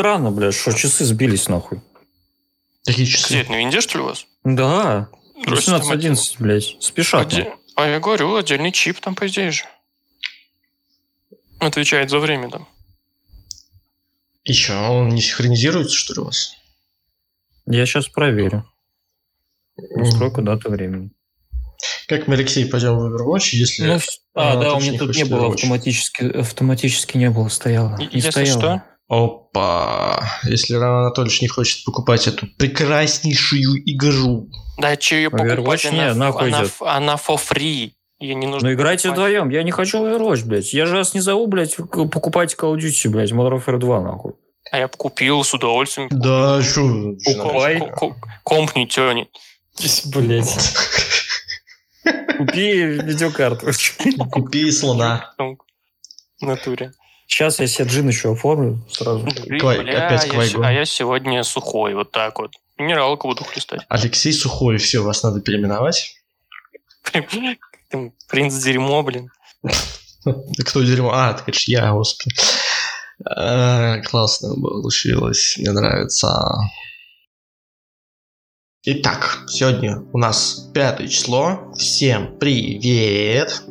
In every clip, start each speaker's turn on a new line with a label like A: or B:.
A: странно, блядь, что часы сбились нахуй.
B: Какие часы?
C: Где это, на винде, что ли, у вас?
A: Да.
C: Бросьте там
A: 18-11, блядь. Спешат.
C: Отде- А я говорю, отдельный чип там, по идее же. Отвечает за время там.
B: И что, он не синхронизируется, что ли, у вас?
A: Я сейчас проверю. Настройку даты времени.
B: Как мы, Алексей, пойдем в Overwatch, если...
A: Ну, а,
B: а,
A: да, у меня
B: не
A: тут не было
B: Overwatch.
A: автоматически, автоматически не было, стояло.
C: И-
A: Не
C: Если
A: стояло.
C: что,
B: Опа! Если Роман Анатольевич не хочет покупать эту прекраснейшую игру.
C: да че ее покупать,
A: Overwatch не,
C: она,
A: нахуй
C: она,
A: идет.
C: она for free. Ей не нужно
A: Ну играйте
C: покупать.
A: вдвоем, я не хочу Overwatch, блядь. Я же вас не зову, блядь, покупать Call of Duty, блядь, Modern Warfare 2, нахуй.
C: А я бы купил с удовольствием.
B: Да, что?
A: Покупай.
C: Ко- ко- Комп не тянет.
A: Блядь. Купи видеокарту.
B: Купи слона.
C: В натуре.
A: Сейчас я себе джин еще оформлю сразу.
B: Квай-
C: Бля,
B: опять
C: я А я сегодня сухой, вот так вот. Минералку буду хлестать.
B: Алексей Сухой, все, вас надо переименовать.
C: Ты Принц дерьмо, блин.
B: Кто дерьмо? А, это, конечно, я, господи. А, Классно получилось, мне нравится. Итак, сегодня у нас пятое число. Всем привет.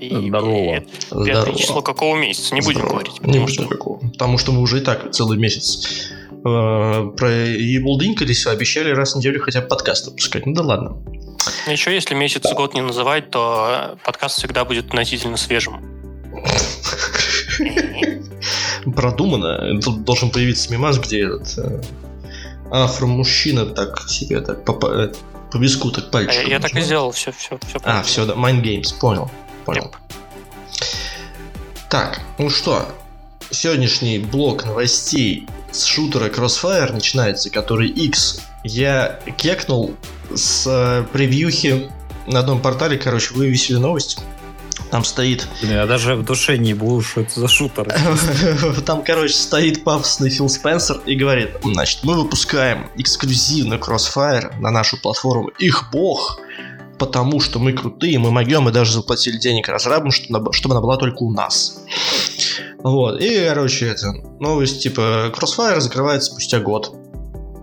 C: Привет.
A: Здорово.
B: Здорово.
C: число какого месяца? Не будем
B: Здорово.
C: говорить.
B: Не
C: потому
B: будем
C: что-
B: какого. Потому что мы уже и так целый месяц э, про ебулдинкались, обещали раз в неделю хотя бы подкаст выпускать. Ну да ладно.
C: Еще если месяц и год не называть, то э, подкаст всегда будет относительно свежим.
B: Продумано. Тут должен появиться мимас, где этот э, афро-мужчина так себе так по, по, по виску так
C: А
B: пальчиком.
C: я, я так и сделал, все, все, все.
B: А, все, да, Mind Games, понял. Понял. Так, ну что, сегодняшний блок новостей с шутера Crossfire начинается, который X. Я кекнул с э, превьюхи на одном портале, короче, вывесили новость. Там стоит
A: я даже в душе не буду, что это за шутер.
B: Там, короче, стоит пафосный Фил Спенсер и говорит, значит, мы выпускаем эксклюзивно Crossfire на нашу платформу «Их бог», потому что мы крутые, мы могем, мы даже заплатили денег разрабам, чтобы она была только у нас. Вот, и, короче, это, новость, типа, Crossfire закрывается спустя год.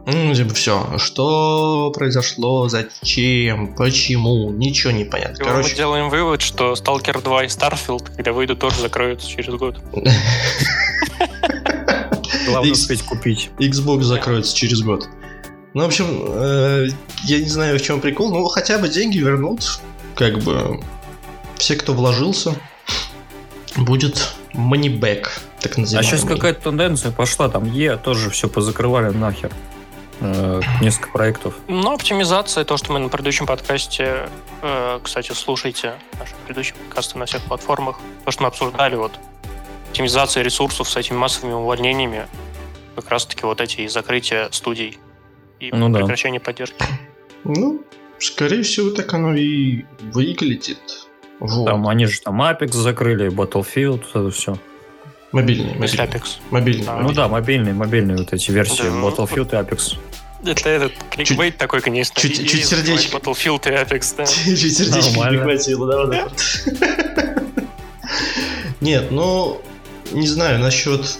B: Ну, типа, все. Что произошло, зачем, почему, ничего не понятно.
C: Мы
B: Короче,
C: делаем вывод, что Stalker 2 и Starfield, когда выйдут, тоже закроются через год.
A: Главное успеть купить.
B: Xbox закроется через год. Ну, в общем, э, я не знаю, в чем прикол, но хотя бы деньги вернут. Как бы все, кто вложился, будет money back, так
A: А
B: называемый.
A: сейчас какая-то тенденция пошла, там Е тоже все позакрывали нахер. Э, Несколько проектов.
C: Но оптимизация, то, что мы на предыдущем подкасте, э, кстати, слушайте наши предыдущие подкасты на всех платформах, то, что мы обсуждали, вот, оптимизация ресурсов с этими массовыми увольнениями, как раз-таки вот эти закрытия студий и
A: Ну да.
C: прекращение поддержки.
B: Ну, скорее всего, так оно и выглядит. Вот.
A: Там они же там Apex закрыли, Battlefield, это все.
B: Мобильный, мобильный.
C: Apex.
B: Мобильный,
C: Да.
A: Ну
B: мобильный.
A: да, мобильные, мобильные вот эти версии,
C: Да, ну,
A: Battlefield и Apex.
C: Это этот кликбейт такой, конечно.
B: чуть-
C: и-
B: чуть
C: и
B: сердечко.
C: Battlefield и Apex, да.
B: Чуть сердечко прихватило, да, вот. Нет, ну, не знаю, насчет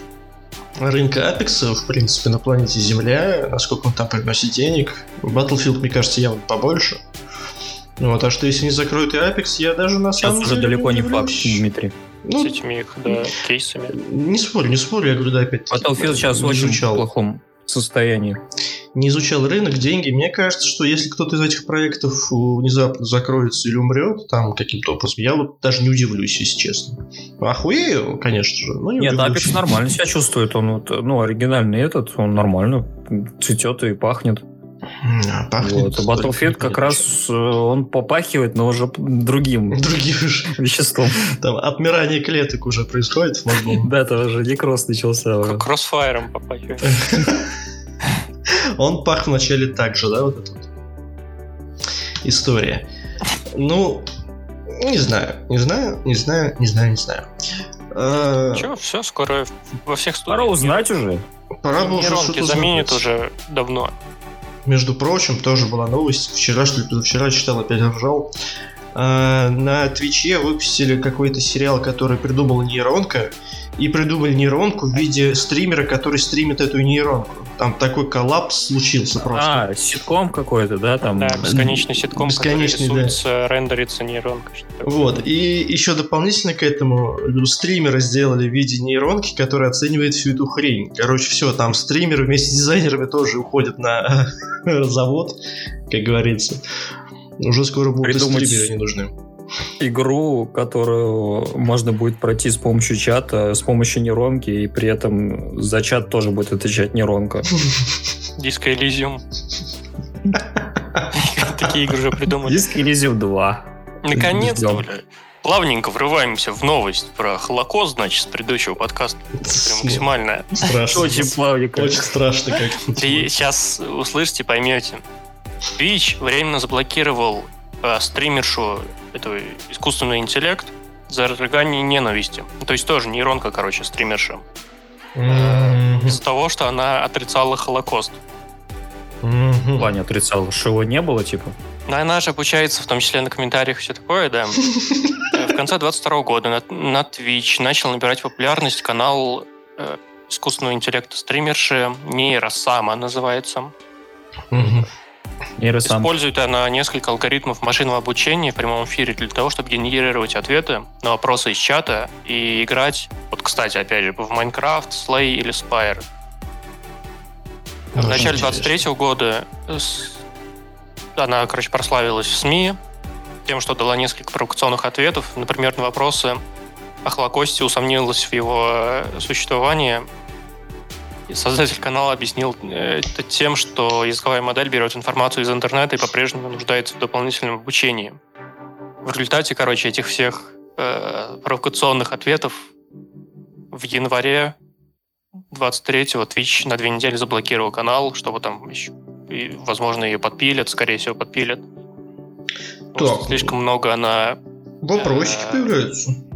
B: рынка Апекса, в принципе, на планете Земля, насколько он там приносит денег. Battlefield, мне кажется, явно побольше. Ну, вот, а что если не закроют и Apex, я даже на
A: Сейчас
B: самом
A: уже
B: деле
A: далеко не факт,
B: удивлюсь.
A: Дмитрий.
B: Ну,
C: С этими их, да, кейсами.
B: не спорю, не спорю, я говорю, да, опять
A: Battlefield сейчас в очень
B: изучал,
A: плохом состоянии.
B: Не изучал рынок, деньги. Мне кажется, что если кто-то из этих проектов э, внезапно закроется или умрет там каким-то образом, я вот даже не удивлюсь, если честно. Охуею, конечно же, но не
A: Нет,
B: удивлюсь.
A: Apex нормально себя чувствует. Он вот, ну, оригинальный этот, он нормально цветет и пахнет.
B: А, пахнет
A: Вот. Battlefield как раз э, он попахивает, но уже другим
B: Другие уже.
A: веществом.
B: Там отмирание клеток уже происходит в мозгу.
A: Да, это уже некроз начался.
C: кроссфайром попахивает.
B: Он пах вначале так же, да, вот эта вот история. Ну, не знаю, не знаю, не знаю, не знаю, не знаю. А,
C: Че, все, скоро во всех студиях.
A: Пора узнать уже.
B: Пора бы уже что-то
C: заменят
B: знать.
C: уже давно.
B: Между прочим, тоже была новость. Вчера, что ли, позавчера читал, опять ржал. Э, на Твиче выпустили какой-то сериал, который придумал нейронка, и придумали нейронку в виде стримера, который стримит эту нейронку. Там такой коллапс случился просто.
A: А, ситком какой-то, да? Там...
C: Да, бесконечный ситком,
B: Бесконечный,
C: который рисуется, рендерится нейронкой. что такое.
B: Вот, и еще дополнительно к этому ну, стримера сделали в виде нейронки, которая оценивает всю эту хрень. Короче, все, там стримеры вместе с дизайнерами тоже уходят на завод, как говорится. Уже скоро будут
A: Придумать-
B: стримеры не нужны.
A: Игру, которую можно будет пройти с помощью чата, с помощью нейронки, и при этом за чат тоже будет отвечать нейронка.
C: Диско Elysium. Такие игры уже придумали.
A: Диск Elysium 2.
C: Наконец-то, бля. Плавненько врываемся в новость про Холокост, значит, с предыдущего подкаста. Прям максимально.
B: Страшно.
A: Очень плавненько.
B: Очень страшно как.
C: Сейчас услышите, поймете. Twitch временно заблокировал э, стримершу этого искусственный интеллект за разжигание ненависти. То есть тоже нейронка, короче, стримерша.
B: Мгм.
C: Из-за того, что она отрицала Холокост.
B: Мгм.
A: В плане отрицал, что его не было, типа.
C: Но она же обучается, в том числе на комментариях и все такое, да. В конце 22 года на, на Twitch начал набирать популярность канал э, искусственного интеллекта стримерши Нейросама называется.
A: Нейросам.
C: Использует она несколько алгоритмов машинного обучения в прямом эфире для того, чтобы генерировать ответы на вопросы из чата и играть, вот, кстати, опять же, в Майнкрафт, Slay или Spire. В начале
B: интересно.
C: 23 года она, короче, прославилась в СМИ тем, что дала несколько провокационных ответов, например, на вопросы о Холокосте, усомнилась в его э, существовании. И создатель канала объяснил э, это тем, что языковая модель берет информацию из интернета и по-прежнему нуждается в дополнительном обучении. В результате, короче, этих всех э, провокационных ответов в январе 23-го Twitch на две недели заблокировал канал, чтобы там еще, и, возможно, ее подпилят, скорее всего, подпилят.
B: Так.
C: слишком много она...
B: Вопросики
C: Э,
B: появляются.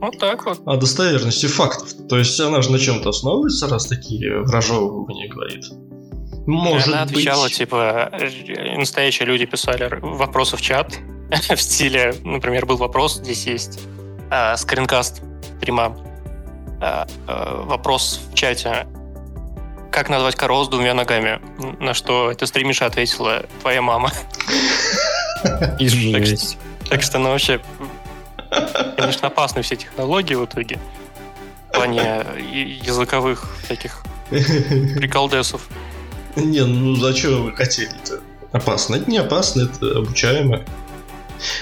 C: Вот так вот.
B: О достоверности фактов. То есть она же на чем-то основывается, раз такие вражевывания говорит. Может
C: она отвечала,
B: быть.
C: типа, э, настоящие люди писали вопросы в чат в стиле, например, был вопрос, здесь есть а, скринкаст стрима. А, а, вопрос в чате. Как назвать корову с двумя ногами? На что эта стримиша ответила, твоя мама.
A: И жесть.
C: Так что, ну, вообще, конечно, опасны все технологии в итоге. В плане и- языковых всяких приколдесов.
B: Не, ну зачем вы хотели-то? Опасно. Это не опасно, это обучаемо.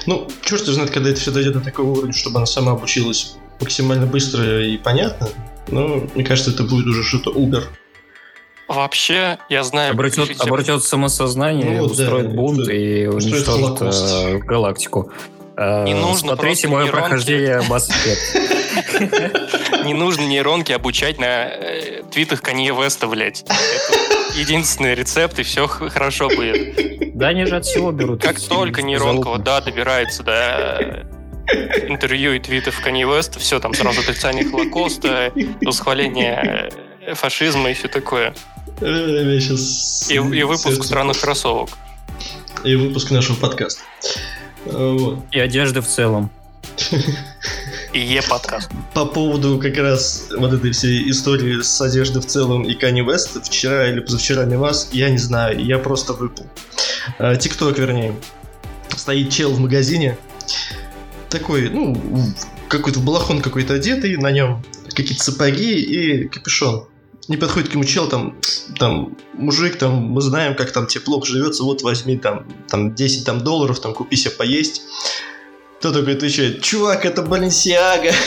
B: Ну, черт знает, когда это все дойдет до такого уровня, чтобы она сама обучилась максимально быстро и понятно. Но мне кажется, это будет уже что-то Uber.
C: Вообще, я знаю...
A: Обратет,
C: пишите-
A: обратет самосознание,
B: Ну вот, да,
A: устроит бунт
B: устроит-
A: и
B: устроит
A: уничтожит э, галактику. Э,
C: Не нужно
A: Смотрите мое
C: нейронки.
A: прохождение Mass Effect.
C: Не нужно нейронки обучать на э, твитах Канье Веста, блядь. Единственный рецепт, и все хорошо будет.
A: Да они же от всего берут.
C: Как только нейронка вот, да, добирается до э, интервью и твитов Канье Веста, все, там сразу отрицание Холокоста, восхваление э, фашизма и все такое.
B: Э,
C: И, и выпуск странных кроссовок.
B: И выпуск нашего подкаста. Э, Вот.
A: И одежды в целом.
C: И Е-подкаст.
B: По поводу как раз вот этой всей истории с одеждой в целом и Kanye West, вчера или позавчера Мимас, я не знаю, я просто выпал. Э, Тикток, вернее. Стоит чел в магазине, такой, ну, в- какой-то балахон какой-то одетый, на нем какие-то сапоги и капюшон. Не подходит к нему чел, там, там, мужик, там, мы знаем, как там тебе плохо живется, вот возьми там, там 10 там, долларов, там, купи себе поесть. Кто такой отвечает, чувак, это Баленсиага.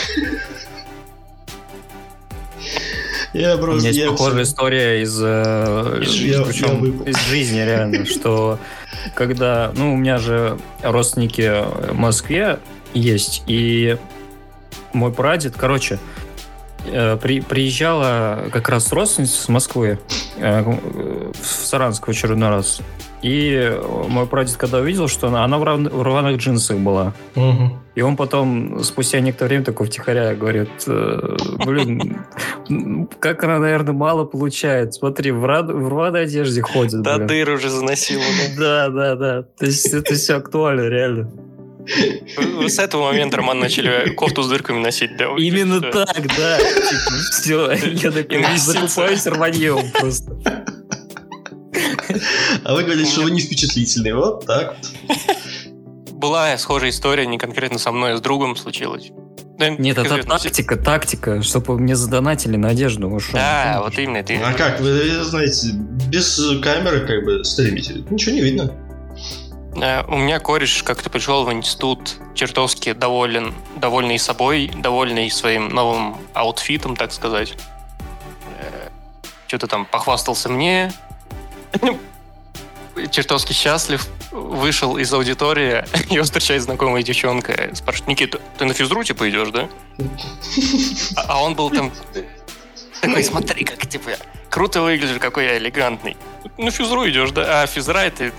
B: Я
A: У
B: просто...
A: меня есть
B: я
A: похожая история из, э,
B: Из жизни.
A: причем
B: Я- я
A: из жизни реально, что когда, ну, у меня же родственники в Москве есть, и мой прадед, короче, при- приезжала как раз родственница с Москвы э, в Саранск в очередной раз. И мой прадед, когда увидел, что она, она в, рав- в рваных джинсах была,
B: Мгм.
A: и он потом, спустя некоторое время, такой втихаря говорит, э, блин, как она, наверное, мало получает. Смотри, в, рад- в рваной одежде ходит.
C: Да
A: блин».
C: дыр уже заносил.
A: Да, да, да. То есть это все актуально, реально.
C: Вы с этого момента, Роман, начали кофту с дырками носить, да?
A: Именно так, да. Типа, все, я такой закупаюсь рваньем просто.
B: А вы говорите, что вы не впечатлительный. Вот так
C: Была схожая история, не конкретно со мной, а с другом случилась.
A: Да, Нет, это тактика, тактика, чтобы мне задонатили на одежду.
C: Вы да, вот именно. Ты...
B: А как, вы знаете, без камеры как бы стримите, ничего не видно.
C: Э, у меня кореш как-то пришел в институт чертовски доволен, довольный собой, довольный своим новым аутфитом, так сказать. Э, Что-то там похвастался мне, чертовски счастлив, вышел из аудитории, его встречает знакомая девчонка, спрашивает, Никита, ты на физру типа идешь, да? А, а он был там такой, смотри, как типа круто выглядишь, какой я элегантный. На физру идешь, да? А физра это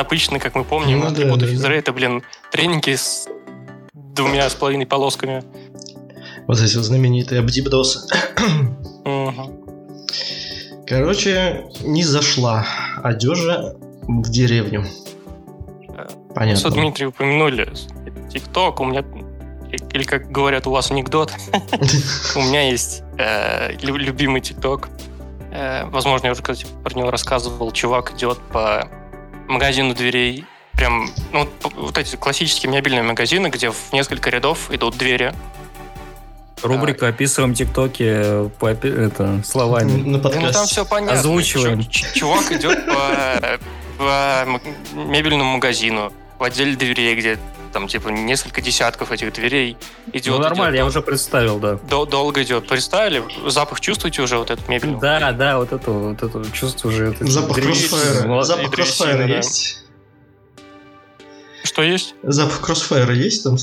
C: обычно, как мы помним, ну, атрибуты да, физра да. это, блин, тренинги с двумя с половиной полосками.
B: Вот эти вот знаменитые абдибдосы. Угу. Короче, не зашла одежа в деревню.
C: Понятно. Что, Дмитрий, упомянули ТикТок, у меня, или как говорят у вас анекдот, у меня есть э, любимый ТикТок. Э, возможно, я уже кстати, про него рассказывал. Чувак идет по магазину дверей. Прям, ну, вот эти классические мебельные магазины, где в несколько рядов идут двери.
A: Рубрика «Описываем ТикТоки» по, это, словами.
C: На подкасте. Ну, там все понятно.
A: Озвучиваем.
C: Чувак идет по, по мебельному магазину отделе дверей, где там типа несколько десятков этих дверей идет. Ну,
A: нормально,
C: идет,
A: я уже представил, да.
C: Дол- долго идет. Представили? Запах чувствуете уже вот этот мебельный?
A: Да, да, вот это вот это чувство уже.
B: Запах кроссфайра. Запах кроссфайра есть?
C: Что есть?
B: Запах кроссфайра есть там?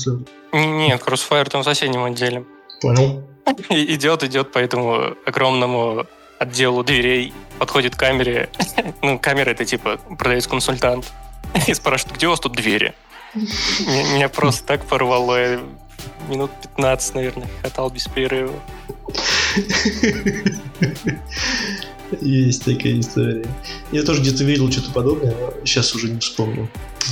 C: Нет, кроссфайр там в соседнем отделе.
B: Понял.
C: Идет, идет по этому огромному отделу дверей, подходит к камере. Ну, камера это типа продавец-консультант. И спрашивает, где у вас тут двери? Меня просто так порвало. Я минут 15, наверное, хохотал без перерыва.
B: Есть такая история. Я тоже где-то видел что-то подобное, но сейчас уже не вспомню.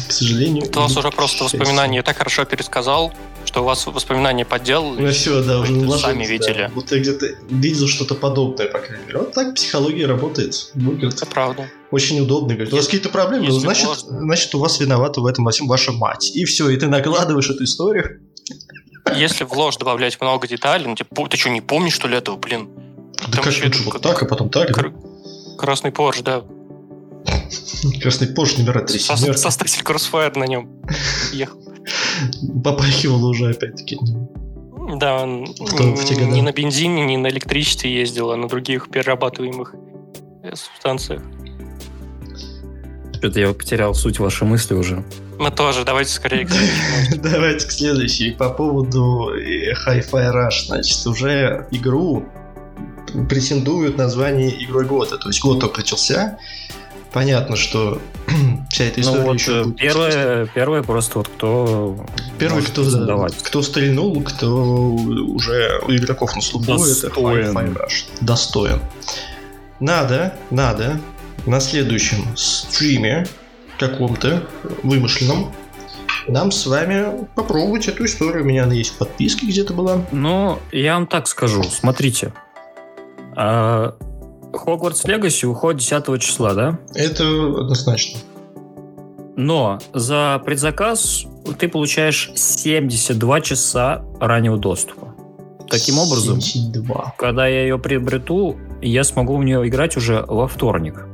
B: К сожалению.
C: Ты у вас уже просто воспоминания я так хорошо пересказал, что у вас воспоминания подделал.
B: Ну все, да, уже
C: ложится, сами видели. Да.
B: Вот я где-то видел что-то подобное, по крайней мере. Вот так психология работает.
C: Ну, Это правда.
B: Очень удобно. Говорит, у вас какие-то проблемы, ну, значит, значит, у вас виновата в этом во всем ваша мать. И все, и ты накладываешь эту историю.
C: Если в ложь добавлять много деталей, ну, типа, ты что, не помнишь, что ли, этого, блин?
B: Да как лучше вот так, а потом так? Кр-
C: Красный Порш, да.
B: Красный Порш номера 3
C: Со- Составитель Crossfire на нем ехал.
B: Попахивало уже опять-таки.
C: Да, он не на бензине, не на электричестве ездил, а на других перерабатываемых э, субстанциях.
A: Что-то я потерял суть вашей мысли уже.
C: Мы тоже, давайте скорее к
B: Давайте к следующей. По поводу э, Hi-Fi Rush. Значит, уже игру претендуют на звание игрой года. То есть год только начался. Понятно, что вся эта история ну, вот еще
A: э, будет первое, первое просто вот кто
B: первый кто да, кто стрельнул, кто уже у игроков на слуху, это Hi-Fi Rush. Достоин. Надо, надо на следующем стриме каком-то вымышленном нам с вами попробовать эту историю. У меня она есть в подписке где-то была.
A: Ну, я вам так скажу. Смотрите. А, Хогвартс Легаси уходит 10 числа, да?
B: Это однозначно.
A: Но за предзаказ ты получаешь 72 часа раннего доступа. Таким образом, 72. когда я ее приобрету, я смогу в нее играть уже во вторник.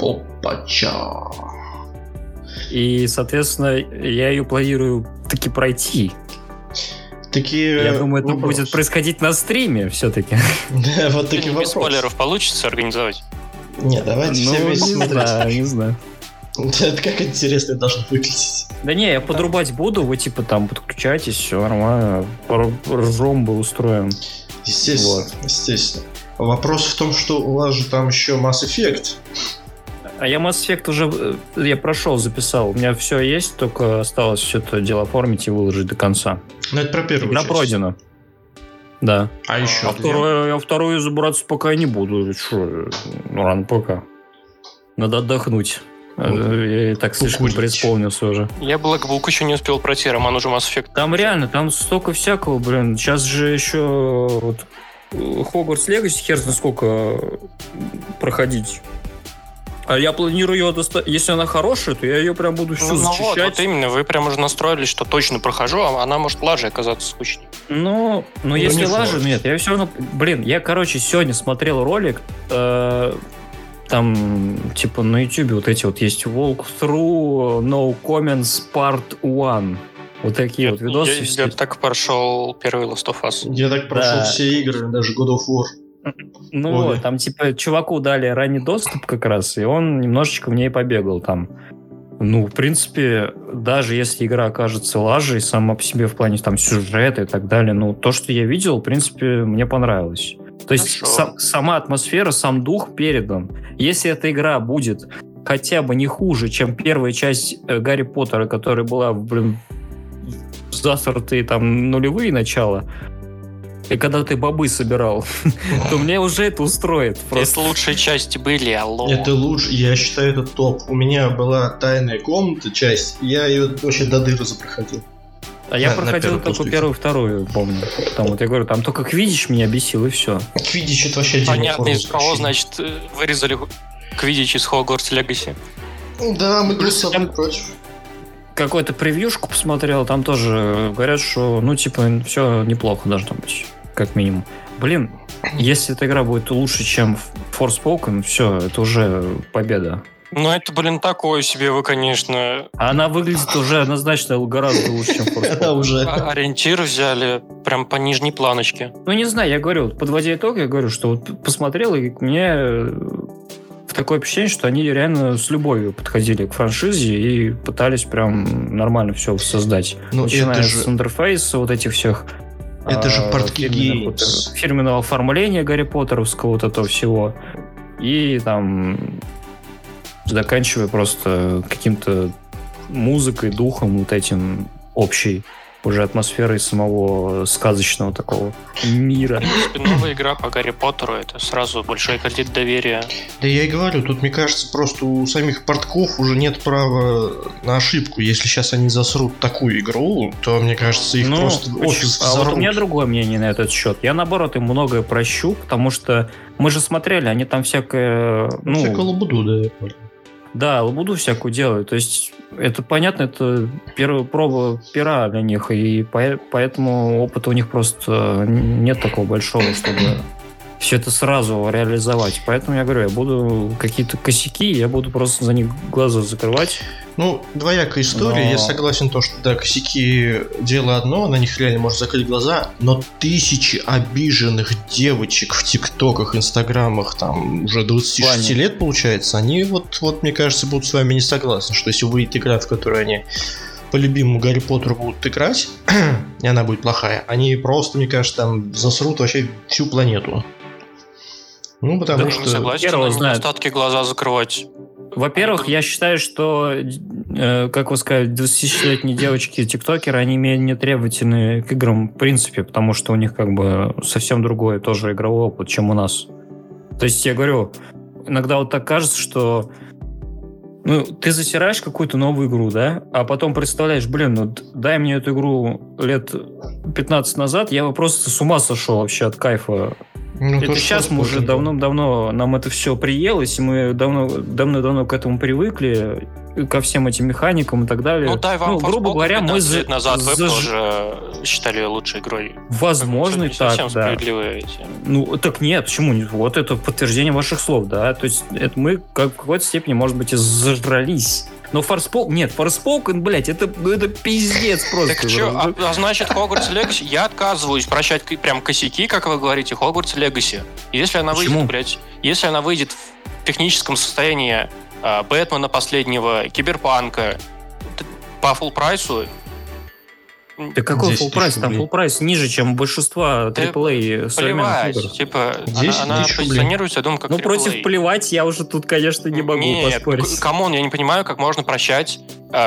B: Опача.
A: И, соответственно, я ее планирую таки пройти.
B: Такие
A: Я думаю, это вопрос. будет происходить на стриме все-таки.
B: Да, вот такие вопросы.
C: спойлеров получится организовать?
B: Не, давайте ну, все вместе
A: смотреть. Знаю, не знаю.
B: Это как интересно должно выглядеть.
A: Да не, я подрубать буду, вы типа там подключайтесь, все нормально. Ржом бы устроим.
B: Естественно, вот. естественно. Вопрос в том, что у вас же там еще Mass Effect.
A: А я Mass Effect уже э, я прошел, записал. У меня все есть, только осталось все это дело оформить и выложить до конца.
B: Ну, это про первую
A: Игра часть. пройдена. Да.
B: А еще?
A: А вторую, я вторую забраться пока не буду. Что? Ну, рано пока. Надо отдохнуть. Э, Я так слишком
B: Покурить.
A: преисполнился уже.
C: Я Black Book еще не успел пройти, Роман уже Mass Effect.
A: Там реально, там столько всякого, блин. Сейчас же еще вот э, Хогвартс Легаси хер знает сколько э, проходить. А я планирую ее достать. Если она хорошая, то я ее прям буду всю
C: Ну, ну вот,
A: зачищать.
C: вот именно, вы прям уже настроились, что точно прохожу, а она может лажей оказаться скучней.
A: Ну, ну,
B: Ну,
A: если
B: не
A: лажа, нет, я все равно... Блин, я, короче, сегодня смотрел ролик, э, там, типа, на YouTube вот эти вот есть Walkthrough No Comments Part 1. Вот такие
C: Я,
A: вот видосы.
C: я- я так прошел первый Last of Us.
B: Я так прошел
A: Да.
B: все игры, даже God of War.
A: Ну,
B: Ой.
A: вот, там, типа, чуваку дали ранний доступ как раз, и он немножечко в ней побегал там. Ну, в принципе, даже если игра окажется лажей сама по себе в плане там сюжета и так далее, ну, то, что я видел, в принципе, мне понравилось. То есть сам- сама атмосфера, сам дух передан. Если эта игра будет хотя бы не хуже, чем первая часть э, Гарри Поттера, которая была, блин, засортые там нулевые начала, и когда ты бобы собирал, то мне уже это устроит.
C: Это лучшие части были, алло.
B: Это лучше, я считаю, это топ. У меня была тайная комната, часть, я ее вообще до дыры запроходил.
A: А я
B: на- на
A: проходил
B: первую
A: только первую, вторую, помню. Там вот я говорю, там только Квидич меня бесил, и все.
B: Видишь, это вообще
C: Понятно, из кого, значит, вырезали Квидич из Хогвартс Легаси.
B: Да, мы
A: Плюс я-
B: против.
A: Какую-то превьюшку посмотрел, там тоже говорят, что, ну, типа, все неплохо должно быть, как минимум. Блин, если эта игра будет лучше, чем Forspoken, все, это уже победа.
C: Ну, это, блин, такое себе вы, конечно,
A: она выглядит уже однозначно гораздо лучше, чем
B: Это
A: Forspoken.
B: уже.
C: а- ориентир взяли прям по нижней планочке.
A: Ну, не знаю, я говорю, подводя итог, я говорю, что вот посмотрел, и мне э, в такое ощущение, что они реально с любовью подходили к франшизе и пытались прям нормально все создать.
B: Ну,
A: Начиная
B: же-
A: с интерфейса, вот этих всех
B: Это же
A: а,
B: портки
A: э, фирменного оформления Гарри Поттеровского вот этого всего. И там заканчивая просто каким-то музыкой, духом вот этим общей уже атмосферой самого сказочного такого мира.
C: В принципе, новая игра по Гарри Поттеру это сразу большой кредит доверия.
B: Да я и говорю, тут, мне кажется, просто у самих портков уже нет права на ошибку. Если сейчас они засрут такую игру, то, мне кажется, их
A: Ну,
B: просто офис
A: а вот у меня другое мнение на этот счет. Я наоборот им многое прощу, потому что мы же смотрели, они там всякое,
B: Ну, всякую лабуду, да, я понял.
A: Да, лабуду всякую делают. То есть, это понятно, это первая проба пера для них, и по- поэтому опыта у них просто нет такого большого, чтобы все это сразу реализовать. Поэтому я говорю, я буду какие-то косяки, я буду просто за них глаза закрывать.
B: Ну, двоякая история.
A: Но-
B: Я согласен, то, что да, косяки дело одно, на них реально можно закрыть глаза, но тысячи обиженных девочек в ТикТоках, Инстаграмах, там уже 26
A: Ваня.
B: лет получается, они вот, вот, мне кажется, будут с вами не согласны, что если выйдет игра, в которой они по любимому Гарри Поттеру будут играть, и она будет плохая, они просто, мне кажется, там засрут вообще всю планету. Ну, потому
C: Да, не
B: что...
C: согласен,
A: хер его
C: на
A: знает.
C: недостатки глаза закрывать.
A: Во-первых, я считаю, что, э, как вы сказали, 20-летние девочки-тиктокеры, они менее требовательны к играм в принципе, потому что у них как бы совсем другой тоже игровой опыт, чем у нас. То есть я говорю, иногда вот так кажется, что ну, ты засираешь какую-то новую игру, да, а потом представляешь, блин, ну дай мне эту игру лет 15 назад, я бы просто с ума сошел вообще от кайфа
B: ну, то,
A: это сейчас мы уже давно-давно нам это все приелось, и мы давно, давно-давно к этому привыкли, ко всем этим механикам и так далее.
C: Ну, дай вам
A: грубо
C: Forspoken
A: говоря, мы
C: 15
A: за-
C: лет назад вы
A: заж-
C: тоже считали лучшей игрой.
A: Возможно, и так,
C: совсем
A: да.
C: эти.
A: Ну, так нет, почему нет? Вот это подтверждение ваших слов, да. То есть это мы как, в какой-то степени, может быть, и зажрались. Но Форспокен... Нет, Форспокен, блядь, это, ну, это пиздец просто.
C: Так что, а, а значит, Хогвартс Легаси, я отказываюсь прощать прям косяки, как вы говорите, Хогвартс Легаси. Если она
A: Почему?
C: выйдет, блядь, если она выйдет в техническом состоянии а, Бэтмена последнего, Киберпанка, по full price у,
A: Да какой
B: 10
A: full
B: price?
A: Там full price ниже, чем большинства
C: Да
A: AAA современных игр.
C: Типа,
B: 10
C: она, она позиционируется, я думаю, как
A: Ну,
C: AAA.
A: против плевать я уже тут, конечно, не могу
C: Нет,
A: поспорить.
C: come on, я не понимаю, как можно прощать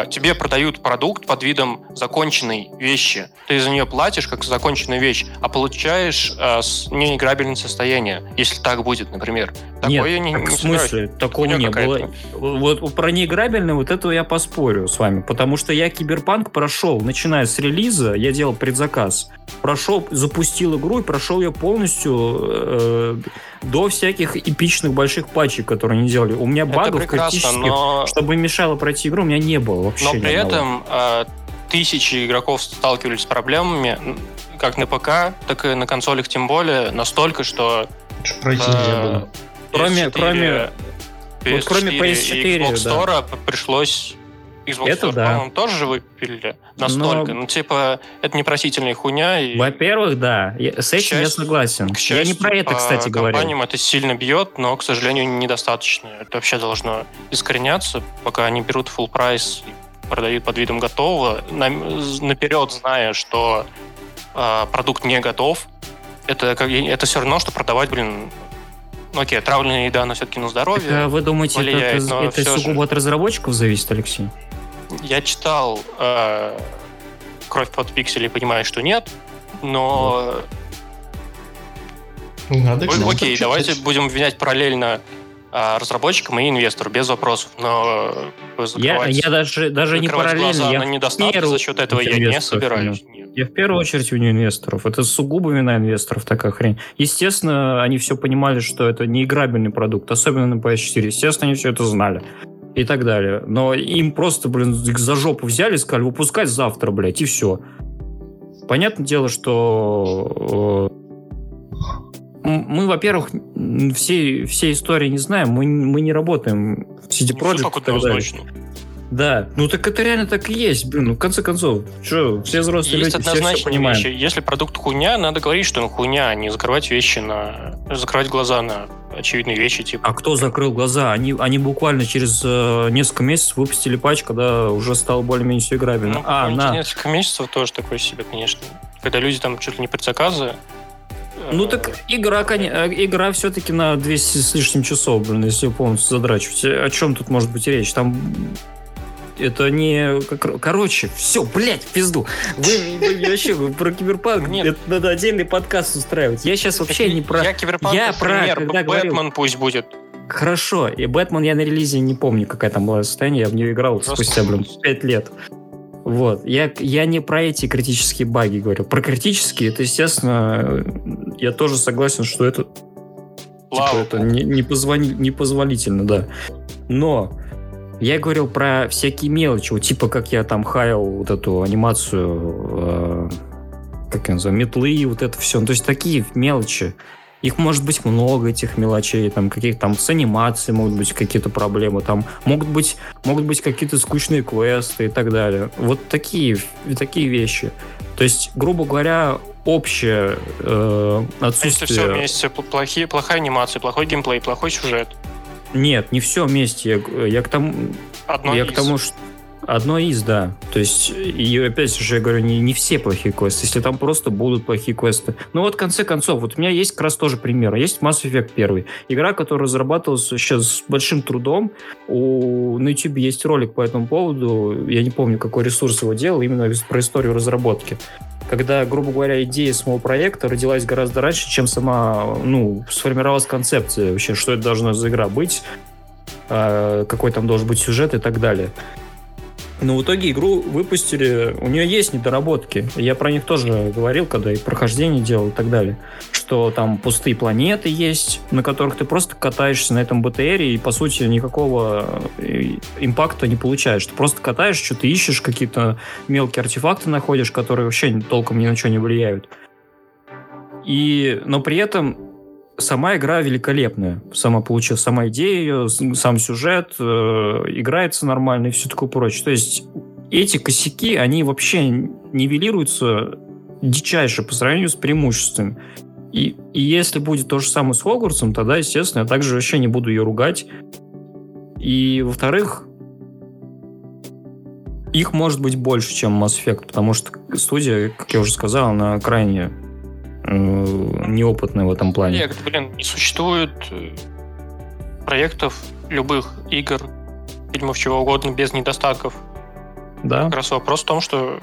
C: тебе продают продукт под видом законченной вещи. Ты за нее платишь как за законченную вещь, а получаешь с неиграбельное состояние, если так будет, например.
A: Такое нет, не, так, не в смысле? Такого не было. Вот про неиграбельное вот этого я поспорю с вами, потому что я Киберпанк прошел, начиная с релиза, я делал предзаказ, прошел, запустил игру и прошел ее полностью э, до всяких эпичных больших патчей, которые они делали. У меня багов критических, но... чтобы мешало пройти игру, у меня не было вообще.
C: Но при этом э, тысячи игроков сталкивались с проблемами, как на ПК, так и на консолях тем более, настолько, что...
B: Пройти э, не было.
A: Кроме, кроме,
C: PS4 вот кроме PS4 и Xbox да. Store пришлось Xbox
A: это Store,
C: да. по-моему, тоже же выпилили настолько. Но... Ну, типа, это непростительная хуйня. И...
A: Во-первых, да. Я, с этим счастью, я согласен. К счастью, я не про это, кстати, говорю.
C: компаниям это сильно бьет, но, к сожалению, недостаточно. Это вообще должно искореняться, пока они берут full прайс и продают под видом готового, на, наперед зная, что э, продукт не готов. Это, это все равно, что продавать, блин, ну, окей, отравленная еда, она все-таки на здоровье. Так,
A: а вы думаете, влияет, это, это сугубо же... от разработчиков зависит, Алексей?
C: Я читал э, «Кровь под пиксели» и понимаю, что нет, но... Надо О, окей, давайте будем обвинять параллельно э, разработчикам и инвестору, без вопросов. Но
A: я, я даже, даже не параллельно. Я
C: на недостатки за счет этого я не собираюсь.
A: Я в первую очередь виню инвесторов. Это сугубо вина инвесторов такая хрень. Естественно, они все понимали, что это не играбельный продукт, особенно на PS4. Естественно, они все это знали и так далее. Но им просто, блин, за жопу взяли, сказали, выпускать завтра, блядь, и все. Понятное дело, что э, мы, во-первых, все, все истории не знаем, мы, мы не работаем в CD Projekt так далее. Да, ну так это реально так и есть, блин, ну в конце концов, что, все взрослые есть люди, все, все понимают.
C: Вещи. Если продукт хуйня, надо говорить, что он хуйня, а не закрывать вещи на... закрывать глаза на очевидные вещи, типа.
A: А кто закрыл глаза? Они, они буквально через э, несколько месяцев выпустили патч, когда уже стало более-менее все играбельно. Ну,
C: а, на. несколько месяцев тоже такое себе, конечно. Когда люди там чуть ли не предзаказы
A: ну так игра, э, игра все-таки на 200 с лишним часов, блин, если полностью задрачивать. О чем тут может быть речь? Там это не... Короче, все, блядь, пизду. Вы, вы вообще вы про киберпанк, Нет. это надо отдельный подкаст устраивать. Я сейчас вообще
C: так
A: не про...
C: Я киберпанк, я про, когда Бэтмен говорил... пусть будет.
A: Хорошо, и Бэтмен я на релизе не помню, какая там была состояние, я в нее играл Просто... спустя, блин, 5 лет. Вот. Я, я не про эти критические баги говорю. Про критические, это, естественно, я тоже согласен, что это, типа, это не, не, позвони, непозволительно, да. Но я говорил про всякие мелочи, вот типа как я там хаял вот эту анимацию, э, как я называю, метлы, вот это все. Ну, то есть такие мелочи. Их может быть много, этих мелочей, там каких там с анимацией могут быть какие-то проблемы, там могут быть, могут быть какие-то скучные квесты и так далее. Вот такие, такие вещи. То есть, грубо говоря, общее э, отсутствие... Если
C: все вместе, плохие, плохая анимация, плохой геймплей, плохой сюжет,
A: нет, не все вместе. Я, я к тому,
C: Одно
A: я
C: из.
A: к тому, что Одно из, да. То есть, и опять же, я говорю, не, не все плохие квесты, если там просто будут плохие квесты. Ну вот, в конце концов, вот у меня есть как раз тоже пример. Есть Mass Effect 1. Игра, которая разрабатывалась сейчас с большим трудом. У, на YouTube есть ролик по этому поводу. Я не помню, какой ресурс его делал, именно про историю разработки когда, грубо говоря, идея самого проекта родилась гораздо раньше, чем сама, ну, сформировалась концепция вообще, что это должна за игра быть, а, какой там должен быть сюжет и так далее. Но в итоге игру выпустили, у нее есть недоработки. Я про них тоже говорил, когда и прохождение делал и так далее. Что там пустые планеты есть, на которых ты просто катаешься на этом БТРе и, по сути, никакого э, импакта не получаешь. Ты просто катаешь, что-то ищешь, какие-то мелкие артефакты находишь, которые вообще толком ни на что не влияют. И, но при этом сама игра великолепная. Сама получилась, сама идея, сам сюжет, э, играется нормально и все такое прочее. То есть эти косяки, они вообще нивелируются дичайше по сравнению с преимуществами. И, и если будет то же самое с Хогвартсом, тогда, естественно, я также вообще не буду ее ругать. И, во-вторых, их может быть больше, чем Mass Effect, потому что студия, как я уже сказал, она крайне э, неопытный в этом плане.
C: Нет, блин, не существует э, проектов любых игр, фильмов, чего угодно без недостатков.
A: Да.
C: Как раз вопрос в том, что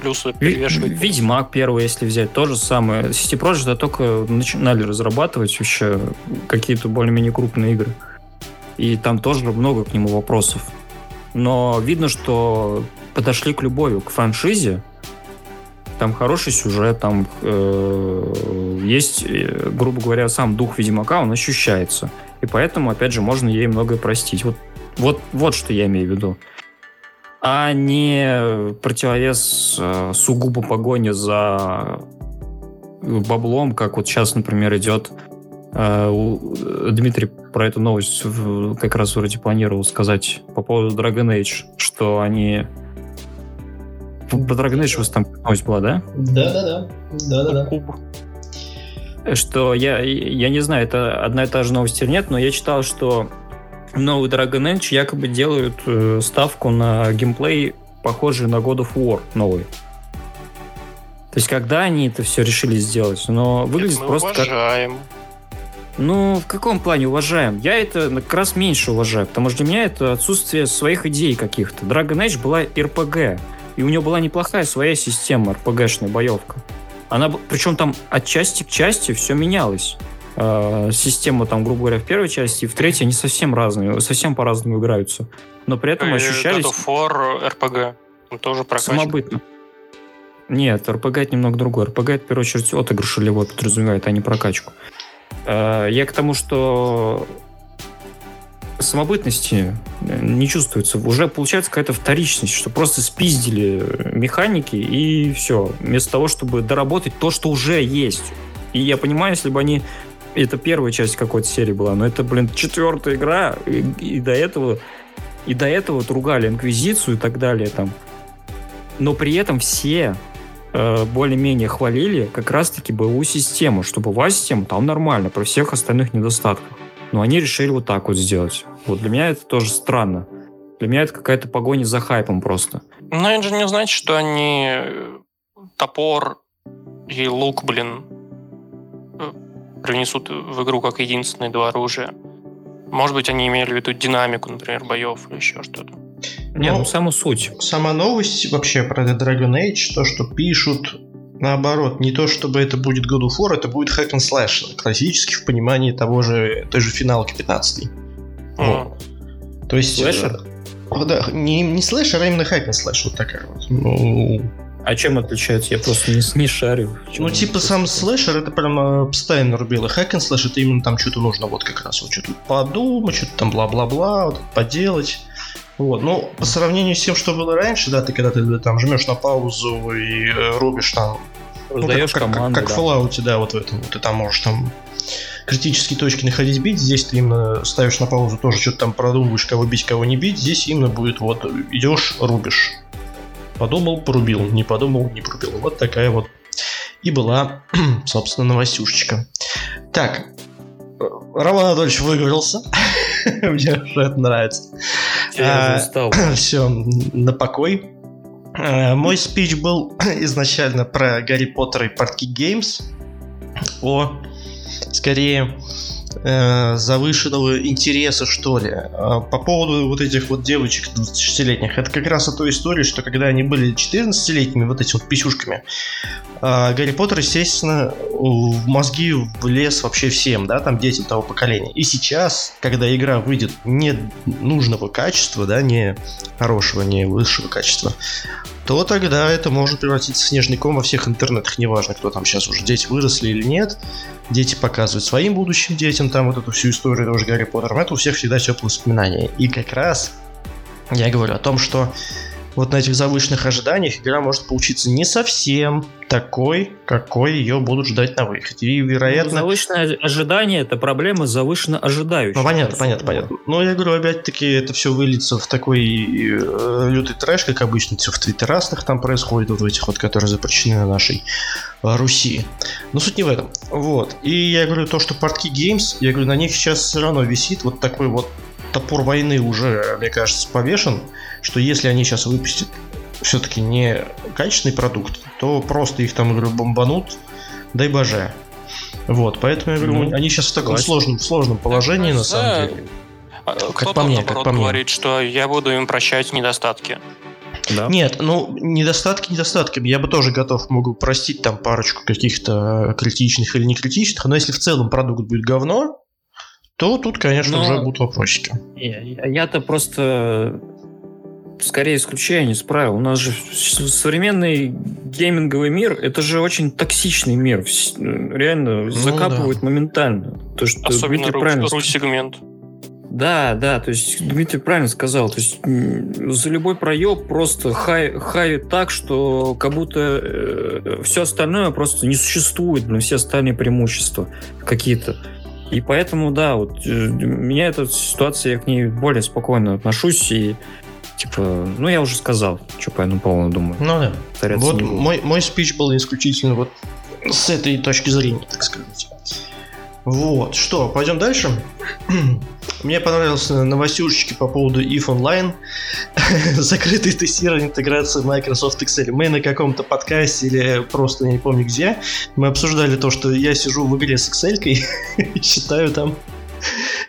C: плюсы перевешивают.
A: Ведьмак первый, если взять, то же самое. City Project да, только начинали разрабатывать вообще какие-то более-менее крупные игры. И там тоже много к нему вопросов. Но видно, что подошли к любовью, к франшизе. Там хороший сюжет, там э, есть, э, грубо говоря, сам дух Ведьмака, он ощущается. И поэтому, опять же, можно ей многое простить. Вот, вот, вот что я имею в виду а не противовес э, сугубо погони за баблом, как вот сейчас, например, идет. Э, Дмитрий про эту новость как раз вроде планировал сказать по поводу Dragon Age, что они... По Dragon Age у вас там новость была, да?
B: Да-да-да. Да-да-да.
A: Что я, я не знаю, это одна и та же новость или нет, но я читал, что новый Dragon Age якобы делают э, ставку на геймплей, похожий на God of War новый. То есть, когда они это все решили сделать? Но выглядит
C: Мы
A: просто как...
C: уважаем.
A: Ну, в каком плане уважаем? Я это как раз меньше уважаю, потому что для меня это отсутствие своих идей каких-то. Dragon Age была RPG, и у нее была неплохая своя система, RPG-шная боевка. Она, причем там от части к части все менялось. Э, Система там, грубо говоря, в первой части и в третьей они совсем разные, совсем по-разному играются. Но при этом
C: И
A: ощущались
C: God of RPG. Он тоже прокачан.
A: самобытно. Нет, RPG это немного другое. RPG это, в первую очередь, отыгрыш ролевой подразумевает, а не прокачку. Э, Я к тому, что самобытности э, не чувствуется. Уже получается какая-то вторичность, что просто спиздили механики и все. Вместо того, чтобы доработать то, что уже есть. И я понимаю, если бы они... Это первая часть какой-то серии была, но это, блин, четвертая игра, и, и до этого... И до этого ругали Инквизицию и так далее там. Но при этом все э, более-менее хвалили как раз-таки БУ систему, что БУ система там нормально, при всех остальных недостатках. Но они решили вот так вот сделать. Вот для меня это тоже странно. Для меня это какая-то погоня за хайпом просто.
C: Но это же не значит, что они э, топор и лук, блин, э, принесут в игру как единственные два оружия. Может быть, они имели в виду динамику, например, боев или еще что-то.
A: Не,
B: Ну,
A: ну саму суть.
B: Сама новость вообще про The Dragon Age, то, что пишут наоборот, не то чтобы это будет God of War, это будет hack and slash, классический в понимании того же, той же финалки 15 Вот. То есть...
A: Слэшер?
B: э, Да, не, не слэшер, а именно hack and slash, вот такая вот. Ну,
A: А чем отличается? Я просто не, не шарю.
B: Ну, типа сам слэшер это прям э, постоянно рубило. And slash это именно там что-то нужно вот как раз вот что-то подумать, что-то там бла-бла-бла, вот поделать. Вот, ну, по сравнению с тем, что было раньше, да, ты когда ты там жмешь на паузу и э, рубишь там ну,
A: Раздаешь
B: как, как-
A: команды,
B: как,
A: да.
B: в Fallout, да, вот в этом. Ты там можешь там критические точки находить, бить. Здесь ты именно ставишь на паузу, тоже что-то там продумываешь, кого бить, кого не бить. Здесь именно будет вот идешь, рубишь. Подумал, порубил. Не подумал, не порубил. Вот такая вот и была, собственно, новостюшечка. Так, э, Роман Анатольевич выговорился. Мне уже это нравится.
A: Я
B: а,
A: уже устал.
B: Все, на покой. Э, Мой спич был изначально про Гарри Поттер и Парки Геймс. О, скорее, э, завышенного интереса, что ли. А По поводу вот этих вот девочек 26-летних. Это как раз о той истории, что когда они были 14-летними, вот этими вот писюшками, а, Гарри Поттер, естественно, в мозги влез вообще всем, да, там детям того поколения. И сейчас, когда игра выйдет не нужного качества, да, не хорошего, не высшего качества, то тогда это может превратиться в снежный ком во всех интернетах, неважно, кто там сейчас уже, дети выросли или нет. Дети показывают своим будущим детям там вот эту всю историю того же Гарри Поттера. Это у всех всегда теплые воспоминания. И как раз я говорю о том, что вот на этих завышенных ожиданиях игра может получиться не совсем такой, какой ее будут ждать на выходе. И, вероятно...
A: Завышенное ожидание – это проблема завышенно ожидающих.
B: Ну, понятно, понятно, понятно. Но я говорю, опять-таки, это все выльется в такой э, лютый трэш, как обычно, все в твиттерастах там происходит, вот в этих вот, которые запрещены на нашей э, Руси. Но суть не в этом. Вот. И я говорю, то, что портки Games, я говорю, на них сейчас все равно висит вот такой вот топор войны уже, мне кажется, повешен, что если они сейчас выпустят все-таки не качественный продукт, то просто их там, говорю, бомбанут, дай боже. Вот, поэтому я говорю,
A: Ну,
B: они сейчас в таком сложном, сложном положении, на самом деле.
C: А, Кто-то,
B: по мне, как
C: наоборот,
B: по мне.
C: говорит, что я буду им прощать недостатки.
B: Да. Нет, ну, недостатки недостатками. Я бы тоже готов, могу простить там парочку каких-то критичных или не критичных, но если в целом продукт будет говно, то тут, конечно, но... уже будут вопросики.
A: Я-то просто скорее исключение, не правил. У нас же современный гейминговый мир, это же очень токсичный мир. Реально ну, закапывают да. моментально.
C: То, что Особенно Дмитрий правильно... сегмент.
A: Да, да, то есть Дмитрий правильно сказал. То есть за любой проеб просто хай, хай так, что как будто э, все остальное просто не существует, но все остальные преимущества какие-то. И поэтому, да, вот э, меня эта ситуация, я к ней более спокойно отношусь и Типа, ну я уже сказал, что по этому поводу думаю.
B: Ну да. Вот мой, мой спич был исключительно вот с этой точки зрения, так сказать. Вот, что, пойдем дальше? Мне понравились новостюшечки по поводу IF Online, закрытый тестирование интеграции Microsoft Excel. Мы на каком-то подкасте или просто я не помню где, мы обсуждали то, что я сижу в игре с Excel и считаю там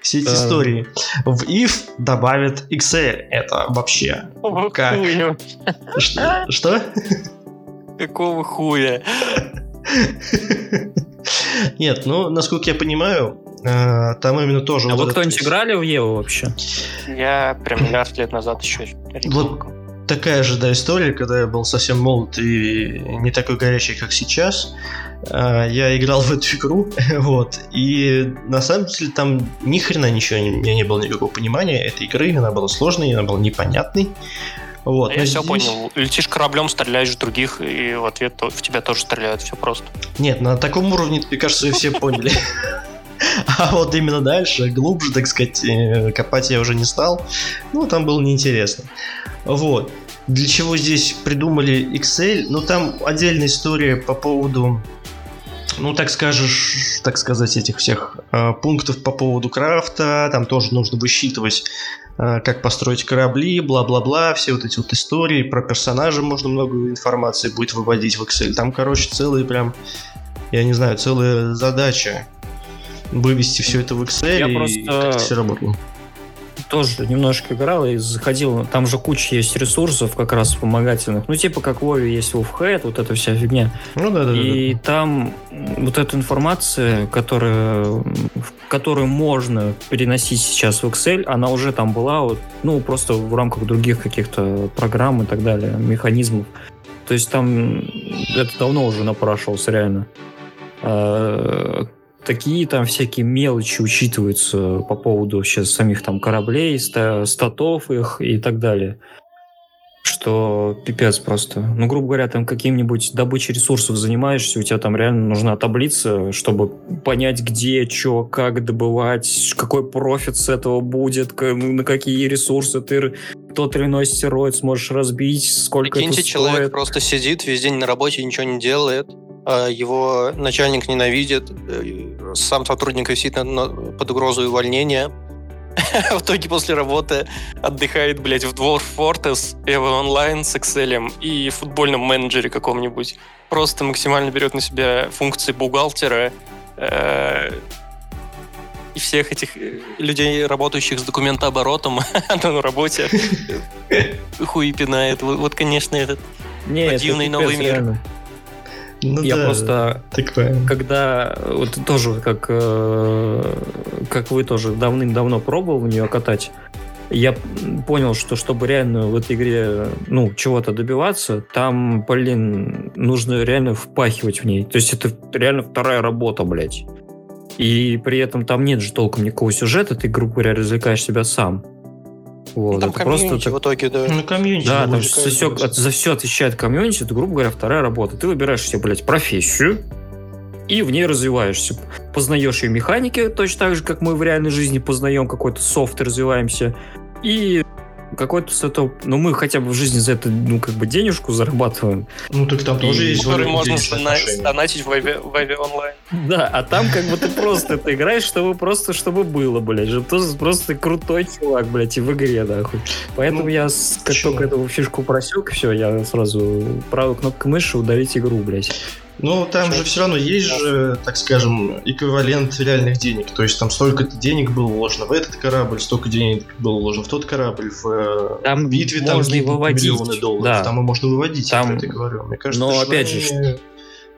B: все эти истории. В if добавят Excel. Это вообще как? Что?
C: Какого хуя?
B: Нет, ну, насколько я понимаю, э, там именно тоже...
A: А вот вы кто-нибудь играли в Еву вообще?
C: Я прям миллиард лет назад еще
B: Вот такая же, да, история, когда я был совсем молод и не такой горячий, как сейчас. Э, я играл в эту игру, вот, и на самом деле там ни хрена ничего, у меня не было никакого понимания этой игры, она была сложной, она была непонятной.
C: Вот, а я все здесь... понял. Летишь кораблем, стреляешь в других, и в ответ в тебя тоже стреляют. Все просто.
B: Нет, на таком уровне, мне кажется, все поняли. А вот именно дальше, глубже, так сказать, э, копать я уже не стал. Ну, там было неинтересно. Вот. Для чего здесь придумали Excel? Ну, там отдельная история по поводу ну, так скажешь, так сказать, этих всех э, пунктов по поводу крафта, там тоже нужно высчитывать, э, как построить корабли, бла-бла-бла, все вот эти вот истории, про персонажа можно много информации будет выводить в Excel. Там, короче, целые прям, я не знаю, целая задача вывести все это в Excel я и просто... как все работало
A: тоже немножко играл и заходил. Там же куча есть ресурсов как раз вспомогательных. Ну, типа как в Вове есть Wolfhead, вот эта вся фигня. Ну да, да. И да, да. там вот эта информация, которая, которую можно переносить сейчас в Excel, она уже там была, вот, ну, просто в рамках других каких-то программ и так далее, механизмов. То есть там это давно уже напрашивался, реально а, такие там всякие мелочи учитываются по поводу вообще самих там кораблей, статов их и так далее. Что пипец просто. Ну, грубо говоря, там каким-нибудь добычей ресурсов занимаешься, у тебя там реально нужна таблица, чтобы понять, где, что, как добывать, какой профит с этого будет, на какие ресурсы ты тот или иной стероид сможешь разбить, сколько Прикиньте, это
C: стоит. человек просто сидит весь день на работе, ничего не делает, его начальник ненавидит, э, сам сотрудник висит под угрозой увольнения. В итоге после работы отдыхает, блядь, в Dwarf Fortress, Evo Online с Excel и футбольном менеджере каком-нибудь. Просто максимально берет на себя функции бухгалтера э, и всех этих э, людей, работающих с документооборотом на работе, хуй пинает. Вот, конечно, этот дивный новый мир.
A: Ну, я да, просто, такое. когда вот тоже, как, э, как вы тоже давным-давно пробовал в нее катать, я понял, что чтобы реально в этой игре, ну, чего-то добиваться, там, блин, нужно реально впахивать в ней. То есть это реально вторая работа, блядь. И при этом там нет же толком никакого сюжета, ты, грубо говоря, развлекаешь себя сам.
C: Вот, ну, там это просто так... в итоге, да.
A: Ну, комьюнити. Да, там за все, за все отвечает комьюнити, это, грубо говоря, вторая работа. Ты выбираешь себе, блядь, профессию, и в ней развиваешься. Познаешь ее механики, точно так же, как мы в реальной жизни познаем какой-то софт и развиваемся. И какой-то с этого... Ну, мы хотя бы в жизни за это, ну, как бы денежку зарабатываем.
B: Ну, так там тоже есть
C: Который можно донатить в Вайве онлайн.
A: Да, а там как бы ты просто это играешь, чтобы просто, чтобы было, блядь. Чтобы просто, просто крутой чувак, блядь, и в игре, нахуй. Поэтому ну, я как только эту фишку просек, все, я сразу правой кнопкой мыши удалить игру, блядь.
B: Ну, там же все равно есть же, так скажем, эквивалент реальных денег. То есть там столько-то денег было вложено в этот корабль, столько денег было вложено в тот корабль, в э,
A: Там
B: битве там
A: выводить.
B: миллионы долларов.
A: Да.
B: Там и можно выводить,
A: Там-
B: я это говорю. Мне кажется,
A: Но опять же,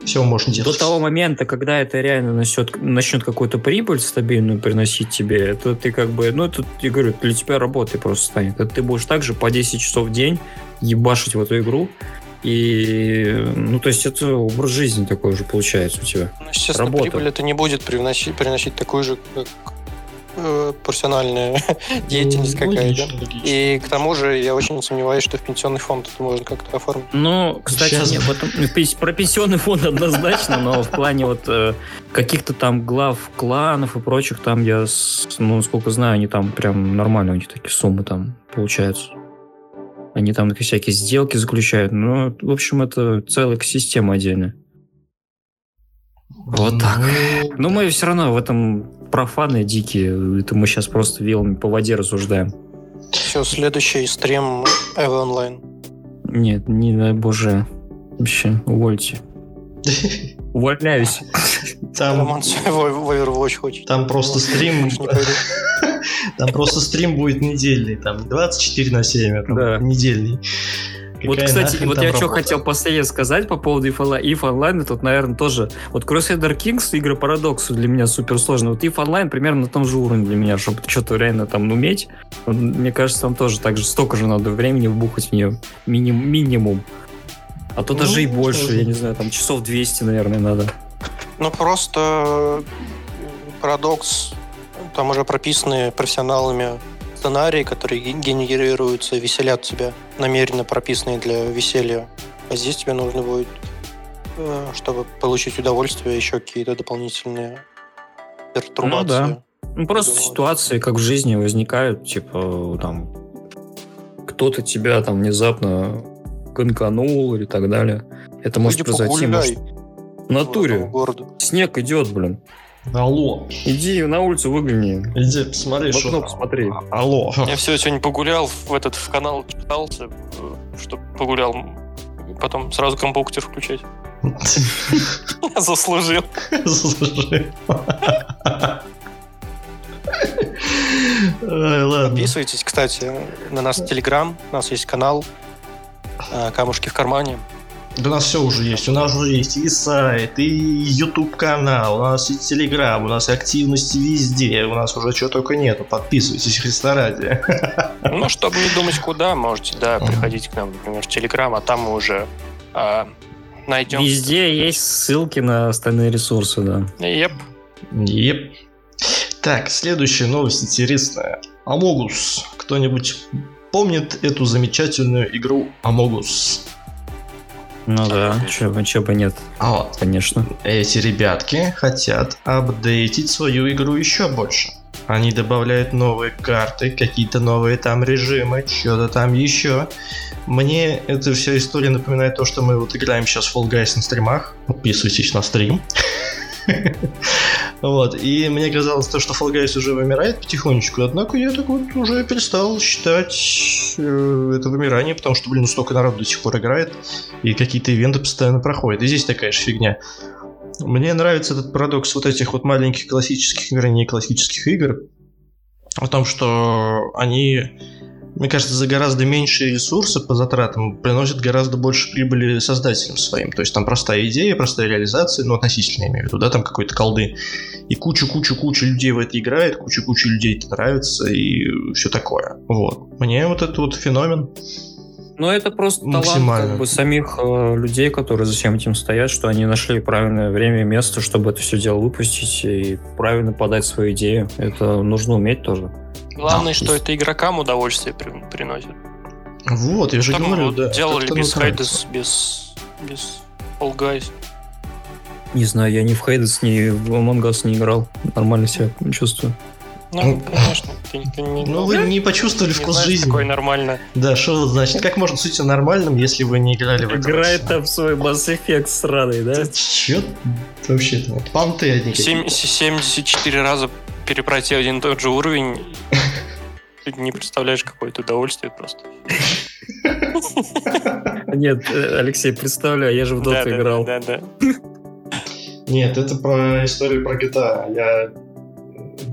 B: все можно делать.
A: До того момента, когда это реально насчет, начнет какую-то прибыль стабильную приносить тебе, это ты как бы, ну, это, я говорю, для тебя работой просто станет. Это ты будешь также по 10 часов в день ебашить в эту игру, и, ну, то есть это образ жизни такой уже получается у тебя.
C: Ну, естественно,
A: Работа.
C: прибыль это не будет привносить, приносить такую же, как э, профессиональная деятельность
B: Ну,
C: какая-то.
B: логично, логично.
C: И к тому же я очень сомневаюсь, что в пенсионный фонд это можно как-то оформить.
A: Ну, кстати,
B: Сейчас.
A: нет, пенс- про пенсионный фонд однозначно, но в плане вот э, каких-то там глав кланов и прочих, там я, ну, сколько знаю, они там прям нормально у них такие суммы там получаются. Они там всякие сделки заключают. Ну, в общем, это целая экосистема отдельная. Вот так. Но мы все равно в этом профаны дикие. Это мы сейчас просто вилами по воде рассуждаем.
C: Все, следующий стрим Эва онлайн.
A: Нет, не дай боже. Вообще, увольте. Увольняюсь.
B: Там,
C: Роман в Overwatch хочет.
B: там просто стрим... Там просто стрим будет недельный, там не 24 на 7, а там
A: Да.
B: недельный.
A: Вот,
B: Какая
A: кстати,
B: нахрен
A: вот я что
B: работа?
A: хотел последнее сказать по поводу If Online, If Online тут, наверное, тоже... Вот Crusader Kings, игры Парадокс для меня супер сложно. Вот If Online примерно на том же уровне для меня, чтобы что-то реально там уметь. Вот Мне кажется, там тоже так же, столько же надо времени вбухать в нее. Миним, минимум. А то
B: Ну,
A: даже и больше,
B: сложно.
A: я не знаю, там часов 200, наверное, надо.
C: Ну, просто э, парадокс, там уже прописаны профессионалами сценарии, которые ге- генерируются, веселят тебя, намеренно прописанные для веселья. А здесь тебе нужно будет, э, чтобы получить удовольствие, еще какие-то дополнительные пертурбации.
A: да. Ну, просто
C: Думаю.
A: ситуации, как в жизни, возникают, типа, там, кто-то тебя там внезапно конканул или так далее. Это может
C: Иди
A: произойти, может, в натуре. Снег идет, блин.
B: Алло,
A: Иди на улицу выгляни.
B: иди посмотри,
A: В окно посмотри.
B: Алло.
C: Я все сегодня погулял, в этот в канал читался, чтобы погулял, потом сразу компьютер включать. Заслужил.
B: Ладно.
C: Подписывайтесь, кстати, на нас в Телеграм, у нас есть канал «Камушки в кармане».
B: Да у нас все уже есть. У нас уже есть и сайт, и YouTube канал, у нас и Телеграм, у нас и активности везде, у нас уже чего только нету. Подписывайтесь, Христа ради.
C: Ну, чтобы не думать куда, можете, да, приходить к нам, например, в Телеграм, а там мы уже а, найдем.
A: Везде есть ссылки на остальные ресурсы, да.
C: Еп.
B: Еп. Так, следующая новость интересная. Амогус. Кто-нибудь помнит эту замечательную игру Амогус?
A: Ну да, чё бы, чё бы нет,
B: А вот,
A: конечно.
B: эти ребятки хотят апдейтить свою игру еще больше. Они добавляют новые карты, какие-то новые там режимы, что-то там еще. Мне эта вся история напоминает то, что мы вот играем сейчас в Fall Guys на стримах. Подписывайтесь на стрим. Вот, и мне казалось то, что Fall Guys уже вымирает потихонечку, однако я так вот уже перестал считать э, это вымирание, потому что, блин, столько народу до сих пор играет, и какие-то ивенты постоянно проходят. И здесь такая же фигня. Мне нравится этот парадокс вот этих вот маленьких классических не классических игр. О том, что они, мне кажется, за гораздо меньшие ресурсы по затратам приносят гораздо больше прибыли создателям своим. То есть там простая идея, простая реализация, ну, относительно, я имею в виду, да, там какой-то колды. И кучу-кучу-кучу людей в это играет, кучу-кучу людей это нравится и все такое. Вот. Мне вот этот вот феномен
A: Но это просто талант как бы, самих э, людей, которые за всем этим стоят, что они нашли правильное время и место, чтобы это все дело выпустить и правильно подать свою идею. Это нужно уметь тоже.
C: Главное,
B: Да,
C: что
B: есть.
C: это игрокам удовольствие при- приносит.
B: Вот, я же
C: Там
B: говорю,
C: вот
B: да.
C: делали без. Хайдес, без, без Fall Guys.
A: Не знаю, я ни в Hades, ни в Among Us не играл. Нормально себя чувствую.
C: Ну,
B: Ну,
C: конечно, ты, ты не,
B: Ну, вы не почувствовали
C: не
B: вкус
C: знаешь,
B: жизни.
C: какое нормально.
B: Да, что значит? Как можно судить о нормальном, если вы не играли в это?
A: Играет там свой Mass Effect сраный, да?
B: Чё вообще-то? Вот Понты одни
C: Семь-
B: какие-то.
C: 74 раза перепройти один и тот же уровень. Ты не представляешь, какое это удовольствие просто.
A: Нет, э, Алексей, представляю, я же в
C: Да,
A: Dota
C: да,
A: играл.
C: Да, да.
B: Нет, это про историю про GTA. Я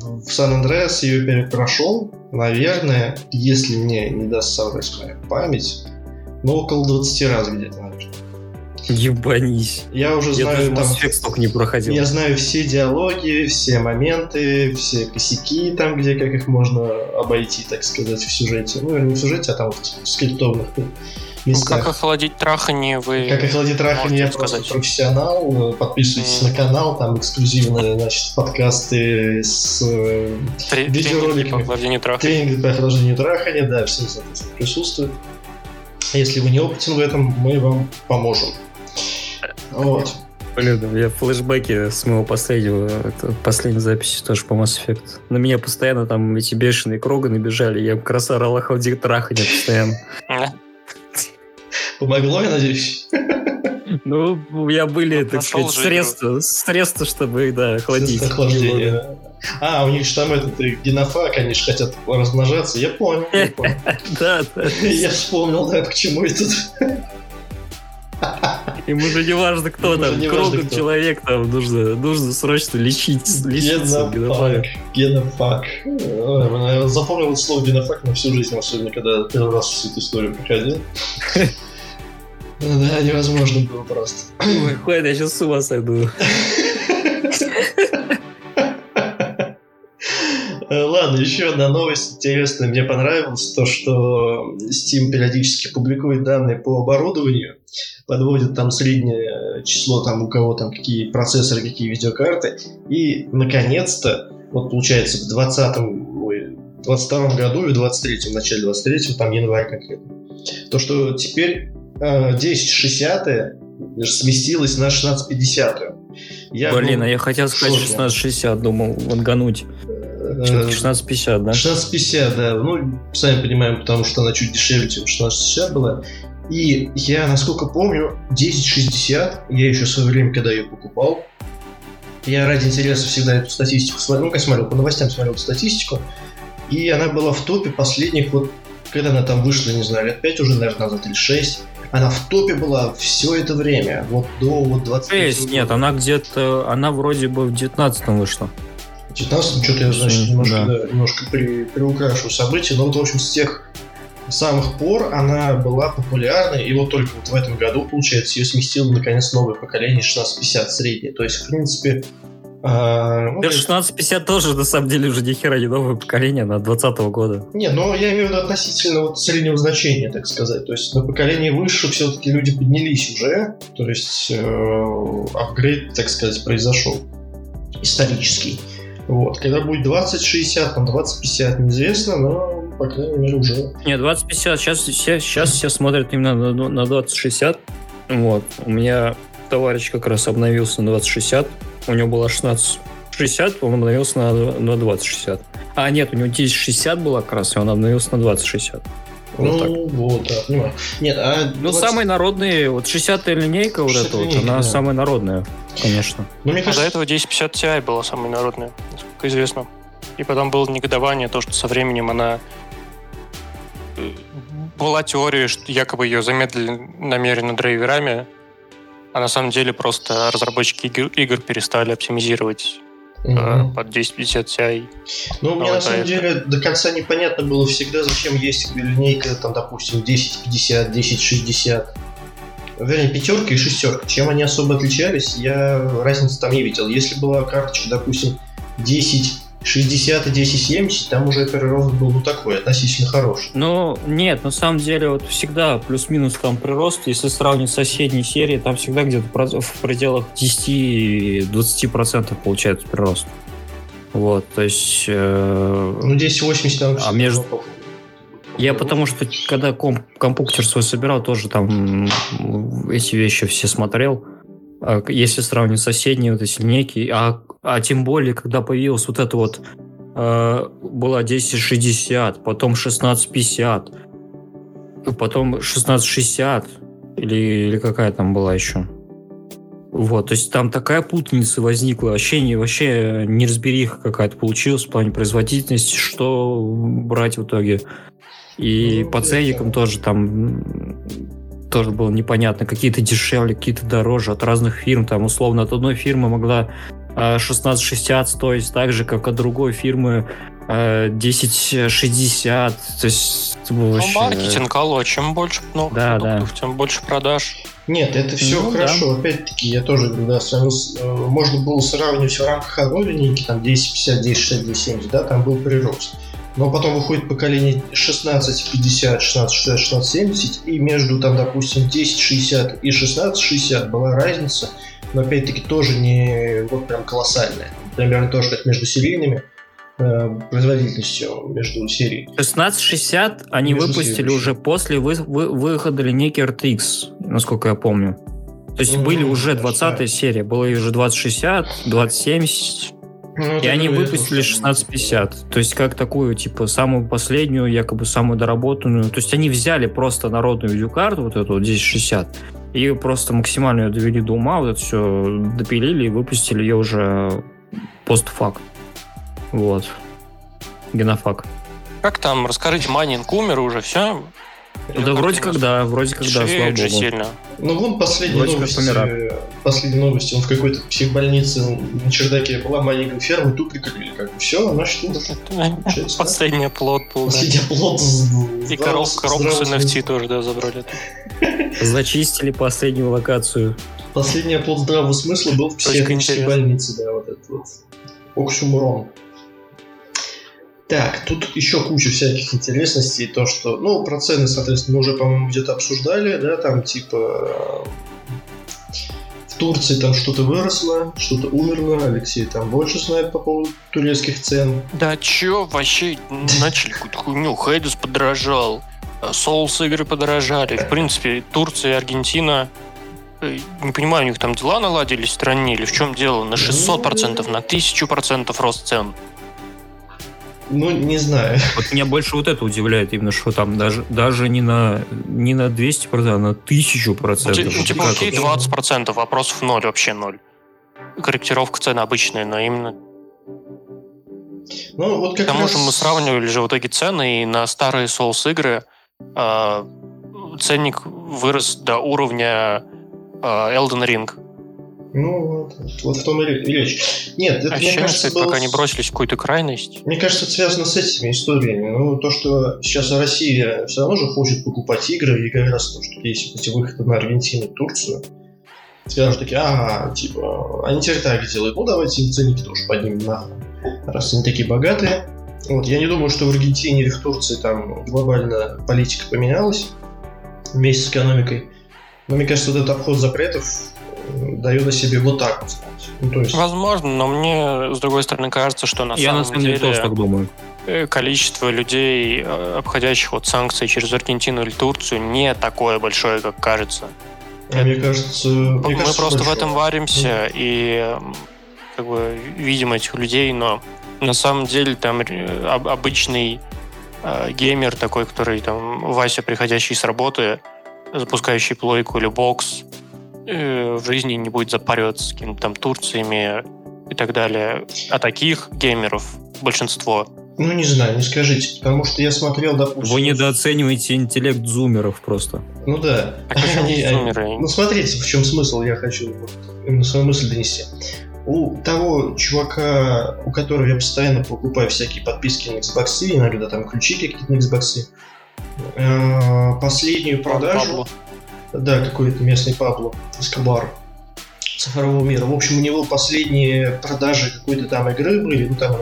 B: в Сан-Андреас ее прошел, наверное, если мне не даст соврать моя память, ну, около 20 раз где-то, наверное.
A: Ебанись.
B: Я уже
A: Я даже
B: знаю там...
A: Mass Effect только не проходил.
B: Я знаю все диалоги, все моменты, все косяки там, где как их можно обойти, так сказать, в сюжете. Ну, не в сюжете, а там в скриптованных местах.
C: Как охладить трахание вы
B: Как охладить трахание, я
C: можете
B: просто
C: сказать?
B: профессионал. Подписывайтесь
C: Мгм.
B: на канал, там эксклюзивные, значит, подкасты с э,
C: Три-
B: видеороликами.
C: тренинги по охлаждению трахания.
B: тренинги по охлаждению трахания, да, все, соответственно, присутствуют. Если вы не опытен в этом, мы вам поможем. Вот.
A: Блин, у меня флешбеки с моего последнего, это последней записи тоже по Mass Effect. На меня постоянно там эти бешеные круга набежали, я орал охладить трахание постоянно.
B: Помогло, я надеюсь?
A: Ну, у меня были,
C: Ну,
A: так сказать, средства, средства, чтобы, да, охладить.
B: Да. А, у них же там этот э, генофаг, они же хотят размножаться. Я понял, я понял.
A: Да, да.
B: Я вспомнил, да, к чему это.
A: Ему же не важно, кто
B: Ему
A: там, кругом человек, там нужно, нужно срочно лечить, лечиться.
B: Ой, Я запомнил слово генофаг на всю жизнь, особенно когда первый раз всю эту историю проходил. Да, невозможно было просто.
A: Ой, хватит, я сейчас с ума сойду.
B: Ладно, еще одна новость интересная. Мне понравилось то, что Steam периодически публикует данные по оборудованию, подводит там среднее число, там у кого там какие процессоры, какие видеокарты. И, наконец-то, вот получается в 20 ой, 22 году и в 23 в начале 23 там январь конкретно, то, что теперь э, 1060 сместилось на 1650 я
A: Блин,
B: был
A: а я хотел сказать
B: шоке.
A: 1660, думал, вангануть.
B: Э,
A: Что-то 1650, да?
B: 1650, да. Ну, сами понимаем, потому что она чуть дешевле, чем 1660 была. И я, насколько помню, 1060, я еще в свое время, когда ее покупал, я ради интереса всегда эту статистику смотрел, ну, как смотрел, по новостям смотрел статистику, и она была в топе последних, вот, когда она там вышла, не знаю, лет 5 уже, наверное, назад или 6, она в топе была все это время, вот до вот 20
A: Шесть, нет, она где-то, она вроде бы в 19 вышла.
B: В 19 что-то я, значит, немножко,
A: да.
B: да, немножко при, приукрашу события, но вот, в общем, с тех самых пор она была популярной, и вот только вот в этом году, получается, ее сместило наконец новое поколение 1650 среднее. То есть, в принципе, а, ну,
A: Да
B: то есть-
A: 1650 тоже, на самом деле, уже ни хера не новое поколение, она 20 года.
B: Не, но я имею в виду относительно вот среднего значения, так сказать. То есть на поколение выше все-таки люди поднялись уже. То есть э, апгрейд, так сказать, произошел. Исторический. Вот. Когда будет 2060, там 2050, неизвестно, но, по крайней мере, уже.
A: Не, 2050, сейчас, все, сейчас все смотрят именно на, на 2060. Вот, у меня товарищ как раз обновился на 2060, у него было 1660, он обновился на, на 2060. А, нет, у него 1060 было как раз, и он обновился на 2060. Вот так.
B: ну, вот, да, понимаю. Нет, а...
A: Ну,
B: 20
A: самый народный, вот 60-я линейка вот
B: 60-я
A: эта вот, она
B: да.
A: самая народная, конечно.
B: Ну, мне
C: А до
B: кажется,
C: этого 1050 Ti была самой народной, насколько известно. И потом было негодование, то, что со временем она... э, Была теория, что якобы ее замедлили намеренно драйверами, а на самом деле просто разработчики игр, игр перестали оптимизировать
B: мгм.
C: под 1050 Ti.
B: Ну, мне на самом
C: это.
B: деле до конца непонятно было всегда, зачем есть линейка, там, допустим, 1050, 1060. Вернее, пятерка и шестерка. Чем они особо отличались, я разницы там не видел. Если была карточка, допустим, 1060 и 1070, там уже прирост был ну такой, относительно хороший.
A: Ну, нет, на самом деле, вот всегда плюс-минус там прирост, если сравнить с соседней серией, там всегда где-то в пределах 10-20% получается прирост. Вот, то есть... э,
B: Ну, 1080 там...
A: А между- Я потому что, когда комп, компьютер свой собирал, тоже там эти вещи все смотрел. А Если сравнивать с соседней вот эти линейки, а, а тем более, когда появилась вот эта вот э, была 1060, потом 1650, и потом 1660, или, или какая там была еще. Вот, то есть там такая путаница возникла, вообще, не, вообще неразбериха какая-то получилась в плане производительности, что брать в итоге. И
B: Ну,
A: по ценникам тоже там тоже было непонятно. Какие-то дешевле, какие-то дороже от разных фирм. Там, условно, от одной фирмы могла 1660 стоить так же, как от другой фирмы 1060. То есть,
C: ну, вообще... маркетинг, алло, чем больше новых
A: да, продуктов,
C: да. тем больше продаж.
B: Нет, это все ну, хорошо. Да. Опять-таки, я тоже говорю, да, можно было сравнивать в рамках одной линейки, там 1050, 1060, 1070, да, там был прирост. Но потом выходит поколение 1650, 1660, 1670, и между, там, допустим, 1060 и 1660 была разница, но опять-таки тоже не вот прям колоссальная. Примерно тоже как между серийными э, производительностью между серий.
A: 1660 они между выпустили сериями. уже после вы, вы, выхода линейки RTX, насколько я помню. То есть ну, были уже 20 да. серия, было уже 2060, 2070. Ну, и они выпустили 1650. То есть как такую, типа, самую последнюю, якобы самую доработанную. То есть они взяли просто народную видеокарту, вот эту 1060, и просто максимально ее довели до ума, вот это все допилили и выпустили ее уже постфакт. Вот. Генофак.
C: Как там? Расскажите, майнинг умер уже, все?
A: Да вроде как да, вроде как да, слава богу.
C: сильно.
B: Ну вон последние вроде новости, последние новости, он в какой-то психбольнице на чердаке была маленькая ферма, тут прикрыли, как бы все, значит,
C: Последний оплот был.
B: Последний оплот
C: И коробку с NFT тоже, да, забрали.
A: Зачистили последнюю локацию.
B: Последний оплот здравого смысла был в психбольнице, да, вот этот вот. Оксюмурон. Так, тут еще куча всяких интересностей. То, что, ну, про цены, соответственно, мы уже, по-моему, где-то обсуждали, да, там, типа, в Турции там что-то выросло, что-то умерло. Алексей там больше знает по поводу турецких цен.
C: Да чё, вообще начали какую-то хуйню. Хейдус подорожал, Соус игры подорожали. В принципе, Турция и Аргентина э, не понимаю, у них там дела наладились в стране или в чем дело? На 600%, на 1000% рост цен.
B: Ну, не знаю.
A: Вот меня больше вот это удивляет, именно что там даже, даже не, на, не на 200%, а на 1000%. Ну,
C: типа, типа окей, 20%, вопросов ноль, вообще ноль. Корректировка цены обычная, но именно...
B: Ну, вот как
C: К тому
B: раз...
C: же мы сравнивали же в итоге цены, и на старые Souls игры э, ценник вырос до уровня э, Elden Ring.
B: Ну, вот, вот в том и речь. Нет,
C: это, Ощущение, мне кажется, было... пока не бросились в какую-то крайность.
B: Мне кажется, это связано с этими историями. Ну, то, что сейчас Россия все равно же хочет покупать игры, и как раз то, что есть эти выходы на Аргентину, Турцию, скажут такие, ага, типа, они теперь так делают, ну, давайте им ценники тоже поднимем нахуй, раз они такие богатые. Вот, я не думаю, что в Аргентине или в Турции там глобально политика поменялась вместе с экономикой. Но мне кажется, вот этот обход запретов дает о себе вот так вот
C: Ну, то есть... Возможно, но мне, с другой стороны, кажется, что на
A: Я
C: самом
A: на самом деле тоже так думаю.
C: Э, количество людей, э, обходящих вот санкции через Аргентину или Турцию, не такое большое, как кажется.
B: А мне кажется,
C: мы
B: мне
C: кажется, просто большое. в этом варимся mm. и как бы видим этих людей, но на самом деле там обычный э, геймер такой, который там Вася, приходящий с работы, запускающий плойку или бокс, Э, в жизни не будет запариваться с какими-то там Турциями и так далее. А таких геймеров большинство.
B: Ну, не знаю, не скажите, потому что я смотрел, допустим...
A: Вы недооцениваете интеллект зумеров просто.
B: Ну да.
C: Так они, зумеры?
B: Ну, смотрите, в чем смысл, я хочу вот, именно свою мысль донести. У того чувака, у которого я постоянно покупаю всякие подписки на Xbox, иногда там ключи какие-то на Xbox, э, последнюю продажу... Пабло. Да, какой-то местный Пабло Эскобар цифрового мира. В общем, у него последние продажи какой-то там игры были, ну там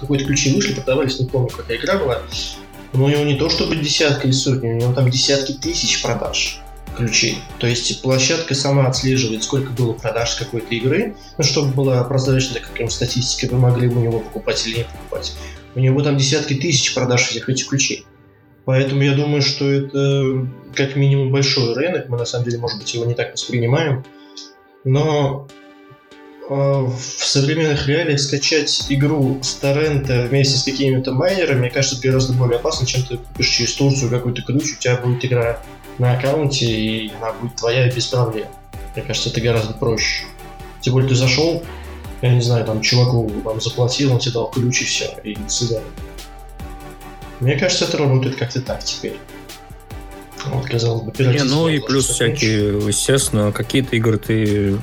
B: какой-то ключи вышли, продавались, не помню, какая игра была. Но у него не то чтобы десятки или сотни, у него там десятки тысяч продаж ключей. То есть площадка сама отслеживает, сколько было продаж какой-то игры, ну, чтобы была прозрачная как статистика, вы могли у него покупать или не покупать. У него там десятки тысяч продаж всех этих ключей. Поэтому я думаю, что это как минимум большой рынок. Мы на самом деле, может быть, его не так воспринимаем. Но э, в современных реалиях скачать игру с торрента вместе с какими-то майнерами, мне кажется, гораздо более опасно, чем ты купишь через Турцию какой-то ключ, у тебя будет игра на аккаунте, и она будет твоя без проблем. Мне кажется, это гораздо проще. Тем более ты зашел, я не знаю, там чуваку там, заплатил, он тебе дал ключ и все, и до. Мне кажется, это работает как-то так теперь. Вот, казалось бы,
A: Не, ну и плюс всякие, естественно, какие-то игры ты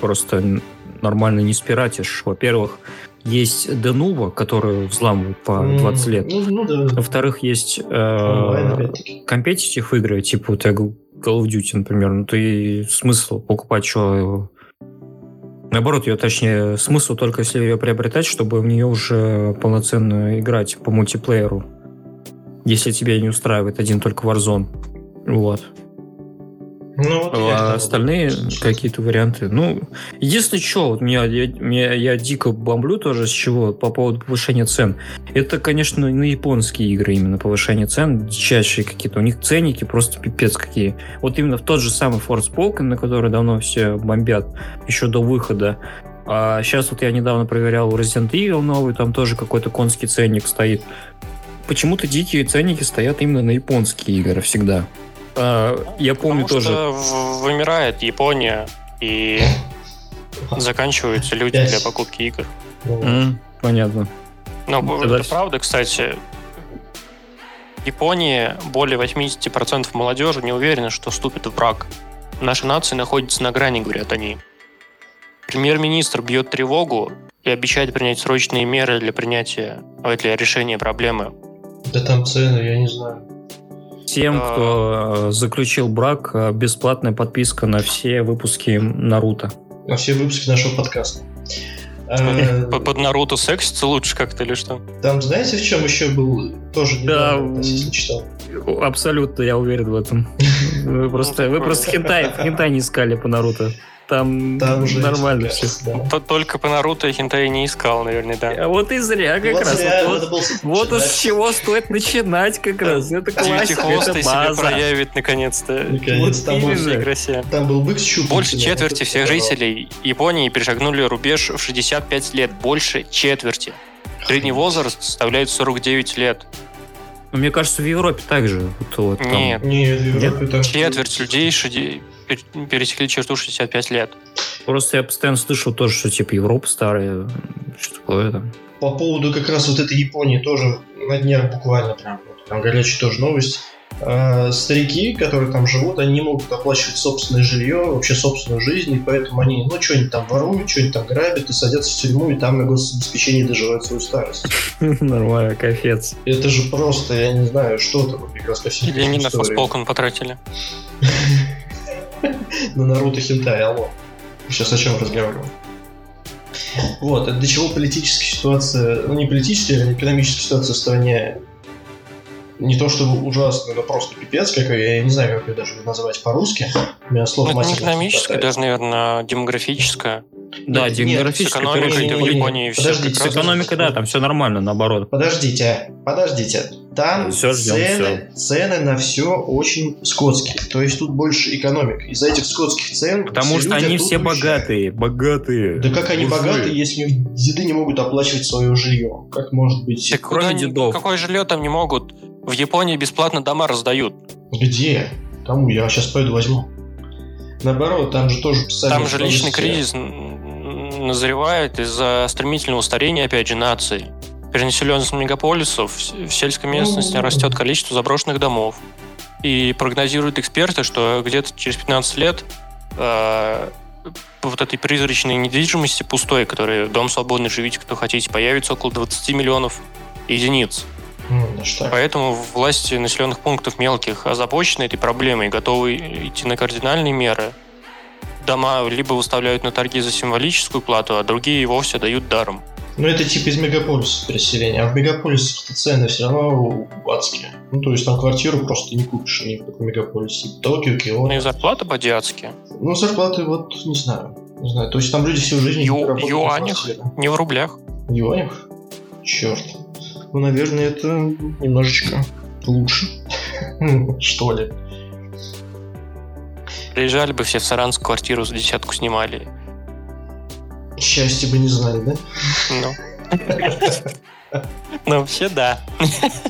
A: просто нормально не спиратишь. Во-первых, есть Denuvo, который взламывают по 20 лет.
B: Ну, ну да.
A: Во-вторых, есть э, компетитив игры, типа вот Call of Duty, например. Ну, ты смысл покупать что Наоборот, ее, точнее, смысл только если ее приобретать, чтобы в нее уже полноценно играть по мультиплееру. Если тебя не устраивает один только Warzone. Вот. Ну, вот а остальные какие-то варианты. Ну, единственное, что вот меня, я, меня, я дико бомблю тоже с чего по поводу повышения цен. Это, конечно, на японские игры именно повышение цен, дичайшие какие-то. У них ценники просто пипец какие. Вот именно в тот же самый Forspoken, на который давно все бомбят, еще до выхода. А сейчас вот я недавно проверял Resident Evil новый, там тоже какой-то конский ценник стоит. Почему-то дикие ценники стоят именно на японские игры всегда. А, я помню
C: Потому
A: тоже.
C: Что вымирает Япония и заканчиваются люди для покупки игр.
A: Mm, понятно.
C: Но Тогда... это правда, кстати. В Японии более 80% молодежи не уверены, что вступит в брак. Наша нация находится на грани, говорят они. Премьер-министр бьет тревогу и обещает принять срочные меры для принятия, для решения проблемы.
B: Да там цены, я не знаю.
A: Тем, кто э, заключил брак, э, бесплатная подписка на все выпуски Наруто.
B: На все выпуски нашего подкаста.
C: Э, под Наруто сексится лучше как-то или что?
B: Там знаете, в чем еще был тоже недавно да, читал?
A: Абсолютно, я уверен в этом. Вы просто, вы просто хентай, хентай не искали по Наруто. Там, Там уже нормально все.
C: Да. Только по Наруто я хентай не искал, наверное, да.
A: А вот и зря как вот раз. Зря, вот, вот, вот уж с чего стоит начинать как раз. Это классика, это
C: база. себя проявит наконец-то.
B: Наконец, там, был, там был бык с
C: Больше четверти всех жителей Японии перешагнули рубеж в 65 лет. Больше четверти. Средний возраст составляет 49 лет.
A: Ну, мне кажется, в Европе также.
C: Вот, вот, там... Нет. Нет, в Европе так. Четверть людей пересекли черту 65 лет.
A: Просто я постоянно слышал тоже, что типа Европа старая, что такое там.
B: По поводу как раз вот этой Японии тоже на днях буквально прям, вот, там горячая тоже новость. А, старики, которые там живут, они не могут оплачивать собственное жилье, вообще собственную жизнь, и поэтому они, ну, что-нибудь там воруют, что-нибудь там грабят и садятся в тюрьму, и там на гособеспечении доживают свою старость.
A: Нормально, капец.
B: Это же просто, я не знаю, что такое прекрасно
C: Или они на фастполкон потратили.
B: на Наруто Хентай, алло. Сейчас о чем разговариваем? Вот, до чего политическая ситуация, ну не политическая, а экономическая ситуация в стране не то чтобы ужасно, но просто пипец какой, я не знаю, как ее даже назвать по-русски. У меня слов
C: ну, это не экономическая, даже, наверное, демографическая.
A: Да, демографическая. С экономикой
C: в Японии
A: все Подождите, с экономикой, да, там все нормально, наоборот.
B: Подождите, подождите. Там все ждем, цены, все. цены на все очень скотские. То есть тут больше экономик. Из-за этих скотских цен
A: Потому что они все богатые, богатые.
B: Да как они Мужи. богатые, если деды не могут оплачивать свое жилье? Как может быть?
C: Так кроме дедов. Какое жилье там не могут? В Японии бесплатно дома раздают.
B: Где? Кому? Я сейчас пойду возьму. Наоборот, там же тоже
C: писали... Там же личный кризис назревает из-за стремительного устарения, опять же, наций. Перенаселенность мегаполисов, в сельской местности растет количество заброшенных домов. И прогнозируют эксперты, что где-то через 15 лет э, вот этой призрачной недвижимости пустой, которая дом свободный, живите кто хотите, появится около 20 миллионов единиц. Mm, Поэтому власти населенных пунктов мелких озабочены этой проблемой, готовы идти на кардинальные меры. Дома либо выставляют на торги за символическую плату, а другие и вовсе дают даром.
B: Ну, это типа из мегаполиса переселения. А в мегаполисе цены все равно адские. Ну, то есть там квартиру просто не купишь ни в таком мегаполисе. Токио, Киото.
C: Ну и зарплаты поди адские.
B: Ну, зарплаты вот не знаю. Не знаю. То есть там люди всю жизнь
C: Ю-. Юанях, не в рублях.
B: В юанях? Черт. Ну, наверное, это немножечко лучше. Что ли.
C: Приезжали бы все в Саранскую квартиру за десятку снимали.
B: Счастье бы не знали, да?
C: Ну. Ну, вообще да.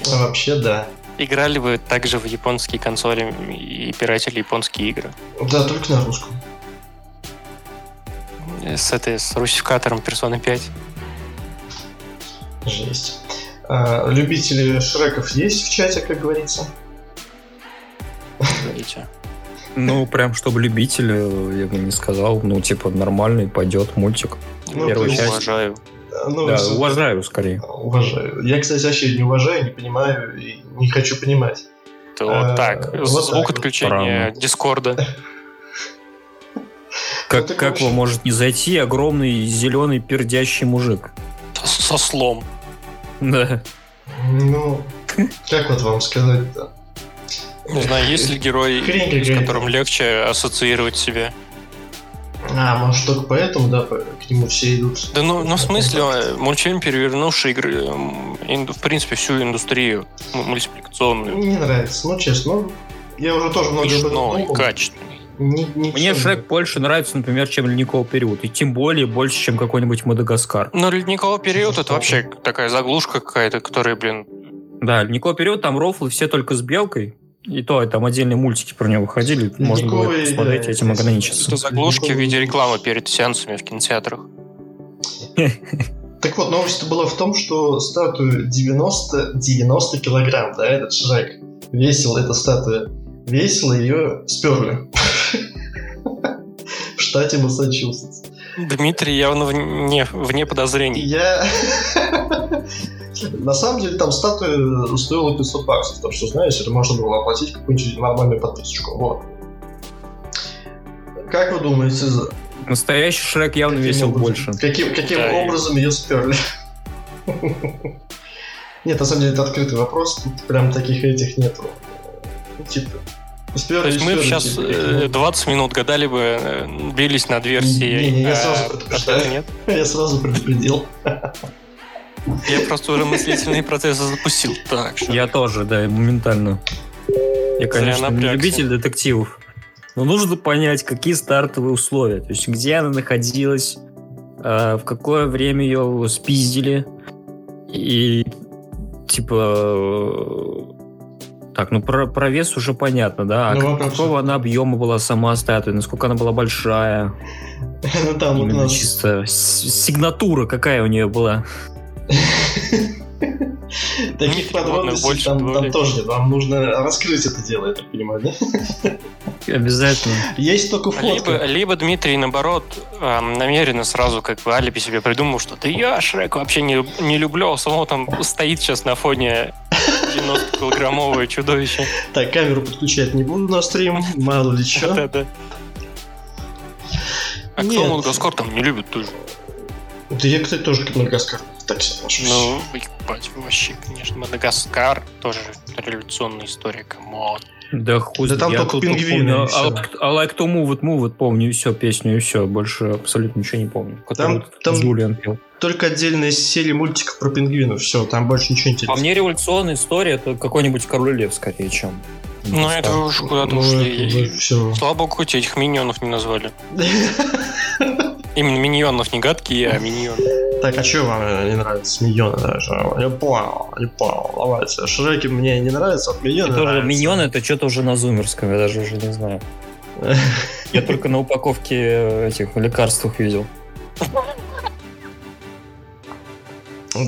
B: Вообще да.
C: Играли бы также в японские консоли и пиратели японские игры.
B: Да, только на русском.
C: С этой, с русификатором Persona 5.
B: Жесть. А, любители Шреков есть в чате, как говорится?
C: извините.
A: Ну, прям, чтобы любитель, я бы не сказал. Ну, типа, нормальный, пойдет мультик.
B: Ну, то есть-
A: часть.
C: Уважаю.
B: Ну,
A: Да,
B: с-
A: уважаю скорее.
B: Уважаю. Я, кстати, вообще не уважаю, не понимаю и не хочу понимать.
C: Это
B: Э,
C: вот так.
B: вот
C: Звук
B: так вот.
C: отключения
A: Странно.
C: Дискорда.
A: Как,
B: так
A: как
B: вообще-
A: вам может не зайти огромный зеленый пердящий мужик?
C: Со слом.
A: Да.
B: Ну, как вот вам сказать-то?
C: Не знаю, есть ли герой,
B: Хрень
C: с которым легче ассоциировать себя?
B: А, может, только поэтому, да, к нему все идут.
C: Да ну, ну в смысле, э, мультфильм, перевернувший игры, инду- в принципе, всю индустрию мультипликационную.
B: Не нравится, ну, честно. Ну, я уже тоже много об этом думал.
C: качественный.
B: Ни-
A: Мне Шрек больше нравится, например, чем Ледниковый период. И тем более больше, чем какой-нибудь Мадагаскар.
C: Но ледниковый период это вообще такая заглушка какая-то, которая, блин,
A: Да, Ледниковый период, там рофлы все только с белкой. И то, там отдельные мультики про него выходили. Можно было
B: Ледниковый,
A: посмотреть
B: да,
A: этим ограничиться.
C: это заглушки в виде
B: Ледниковый-
C: рекламы перед сеансами в кинотеатрах.
B: Так вот, новость была в том, что статую 90, 90 килограмм, да, этот Шрек, весил эта статуя, весила ее сперли. В штате Массачусетс.
C: Дмитрий явно вне, вне подозрений.
B: Я... На самом деле там статуя стоила 500 баксов, так что, знаешь, это можно было оплатить какую-нибудь нормальную подписочку. Вот. Как вы думаете, за-
A: Настоящий Шрек явно
B: каким
A: весил
B: образом-
A: больше.
B: Каким, каким
C: Да, и-
B: образом ее сперли? Нет, на самом деле это открытый вопрос, тут прям таких этих нету. Ну, Типа,
C: То есть мы сейчас
B: типа,
C: э,
B: каким
C: 20 минут гадали бы, э, бились над версией.
B: Не-не, я
C: а
B: сразу предупреждаю.
C: нет.
B: Я сразу предупредил.
C: Я просто уже мыслительные процессы запустил. Так, что
A: Я тоже, да, моментально. Я, конечно, не любитель детективов. Но нужно понять, какие стартовые условия. То есть, где она находилась, э, в какое время ее спиздили. И, типа... Так, ну про, про вес уже понятно, да? А
B: Ну,
A: как- какого она объема была сама статуя? Насколько она была большая?
B: Ну там вот у
A: Именно
B: нас...
A: чисто сигнатура какая у нее была?
B: Таких подробностей там, там тоже нет. Вам нужно раскрыть это дело, я так понимаю, да?
A: Обязательно.
B: Есть только
C: Либо,
B: фотка.
C: либо Дмитрий, наоборот, эм, намеренно сразу как бы алиби себе придумал, что да я Шрек вообще не, не люблю, а само там стоит сейчас на фоне 90-килограммовое чудовище.
B: Так, камеру подключать не буду на стрим, мало ли что.
C: Да-да. А
B: Нет.
C: кто Мадагаскар там не любит тоже?
B: Да я, кстати, тоже к Мадагаскару так себе отношусь.
C: Ну, ебать, вообще, конечно, Мадагаскар тоже революционная история, come on.
A: Да хуй
B: Да
A: знает.
B: там
A: Я
B: только пингвины,
A: помню,
B: и всё.
A: I, I like to move it, move it, помню, и все, песню, и все. Больше абсолютно ничего не помню.
B: Там- там-
A: Джулиан пел.
B: Только отдельная серия мультиков про пингвинов. Все, там больше ничего
A: А
B: интересного.
A: мне революционная история это какой-нибудь Король Лев, скорее, чем.
C: Ну, это вы уж куда-то ушли.
B: все.
C: Слава богу, хоть этих миньонов не назвали. Именно миньонов, не гадкие, а миньоны.
B: Так, а что вам не нравится? Миньоны даже. Я понял, не понял. Давайте. Шреки мне не нравятся, от миньоны
A: Это уже
B: нравятся.
A: миньоны, это что-то уже на зумерском, я даже уже не знаю. Я только на упаковке этих лекарствах видел.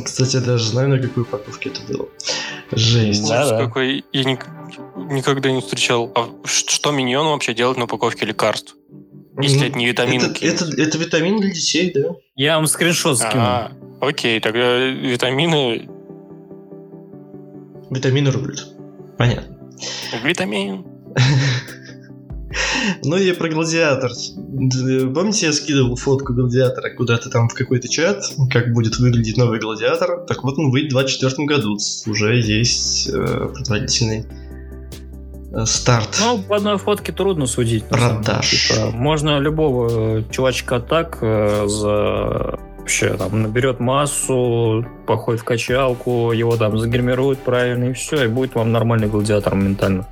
B: Кстати, я даже знаю, на какой упаковке это было. Жесть.
A: Да, да.
C: какой. Я ник- никогда не встречал. А что миньон вообще делает на упаковке лекарств? Если
B: Ну,
C: это не витаминки.
B: Это, это, это витамин для детей, да?
A: Я вам скриншот скину.
C: А, окей, тогда витамины...
B: Витамины рублят. Понятно.
C: Витамин.
B: Ну и про гладиатор. Помните, я скидывал фотку гладиатора куда-то там в какой-то чат, как будет выглядеть новый гладиатор? Так вот, он выйдет в 2024 году. Уже есть э, предварительный э, старт.
A: Ну, по одной фотке трудно судить.
B: Продаж.
A: Типа, можно любого э, чувачка так э, за вообще там наберет массу, походит в качалку, его там загримируют правильно, и все, и будет вам нормальный гладиатор моментально.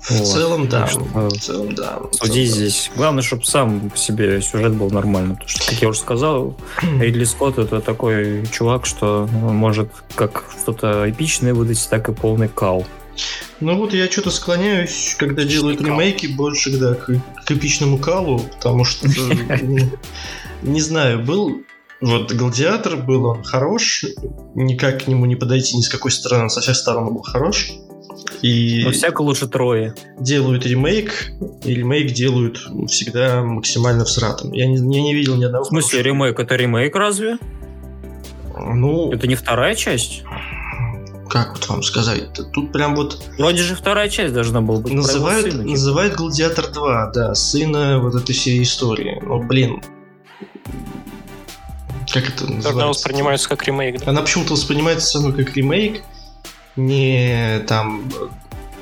B: В
A: вот.
B: целом, да.
A: Что,
B: В целом, да.
A: Суди здесь. Главное, чтобы сам по себе сюжет был нормальный. Потому что, как я уже сказал, Ридли Скотт это такой чувак, что он может как что-то эпичное выдать, так и полный кал.
B: Ну вот я что-то склоняюсь, когда делают
C: кал.
B: ремейки, больше да, к, к эпичному калу, потому что, ну, не знаю, был вот Гладиатор был он хорош, никак к нему не подойти ни с какой стороны, со всех сторон он был хорош. И
A: Но всяко лучше трое.
B: делают ремейк, и ремейк делают всегда максимально всратым. Я не, я не видел ни одного...
A: В смысле, ремейк? Это ремейк разве?
B: хорошего. Ну,
A: Это не вторая часть?
B: как вот вам сказать? Тут прям вот
A: Вроде же вторая часть должна была быть.
B: называют,
A: сына, типа.
B: называют Гладиатор 2, да, сына вот этой всей истории. Ну, блин. Как это называется?
C: воспринимается как ремейк. да?
B: Она почему-то воспринимается все равно как ремейк, не там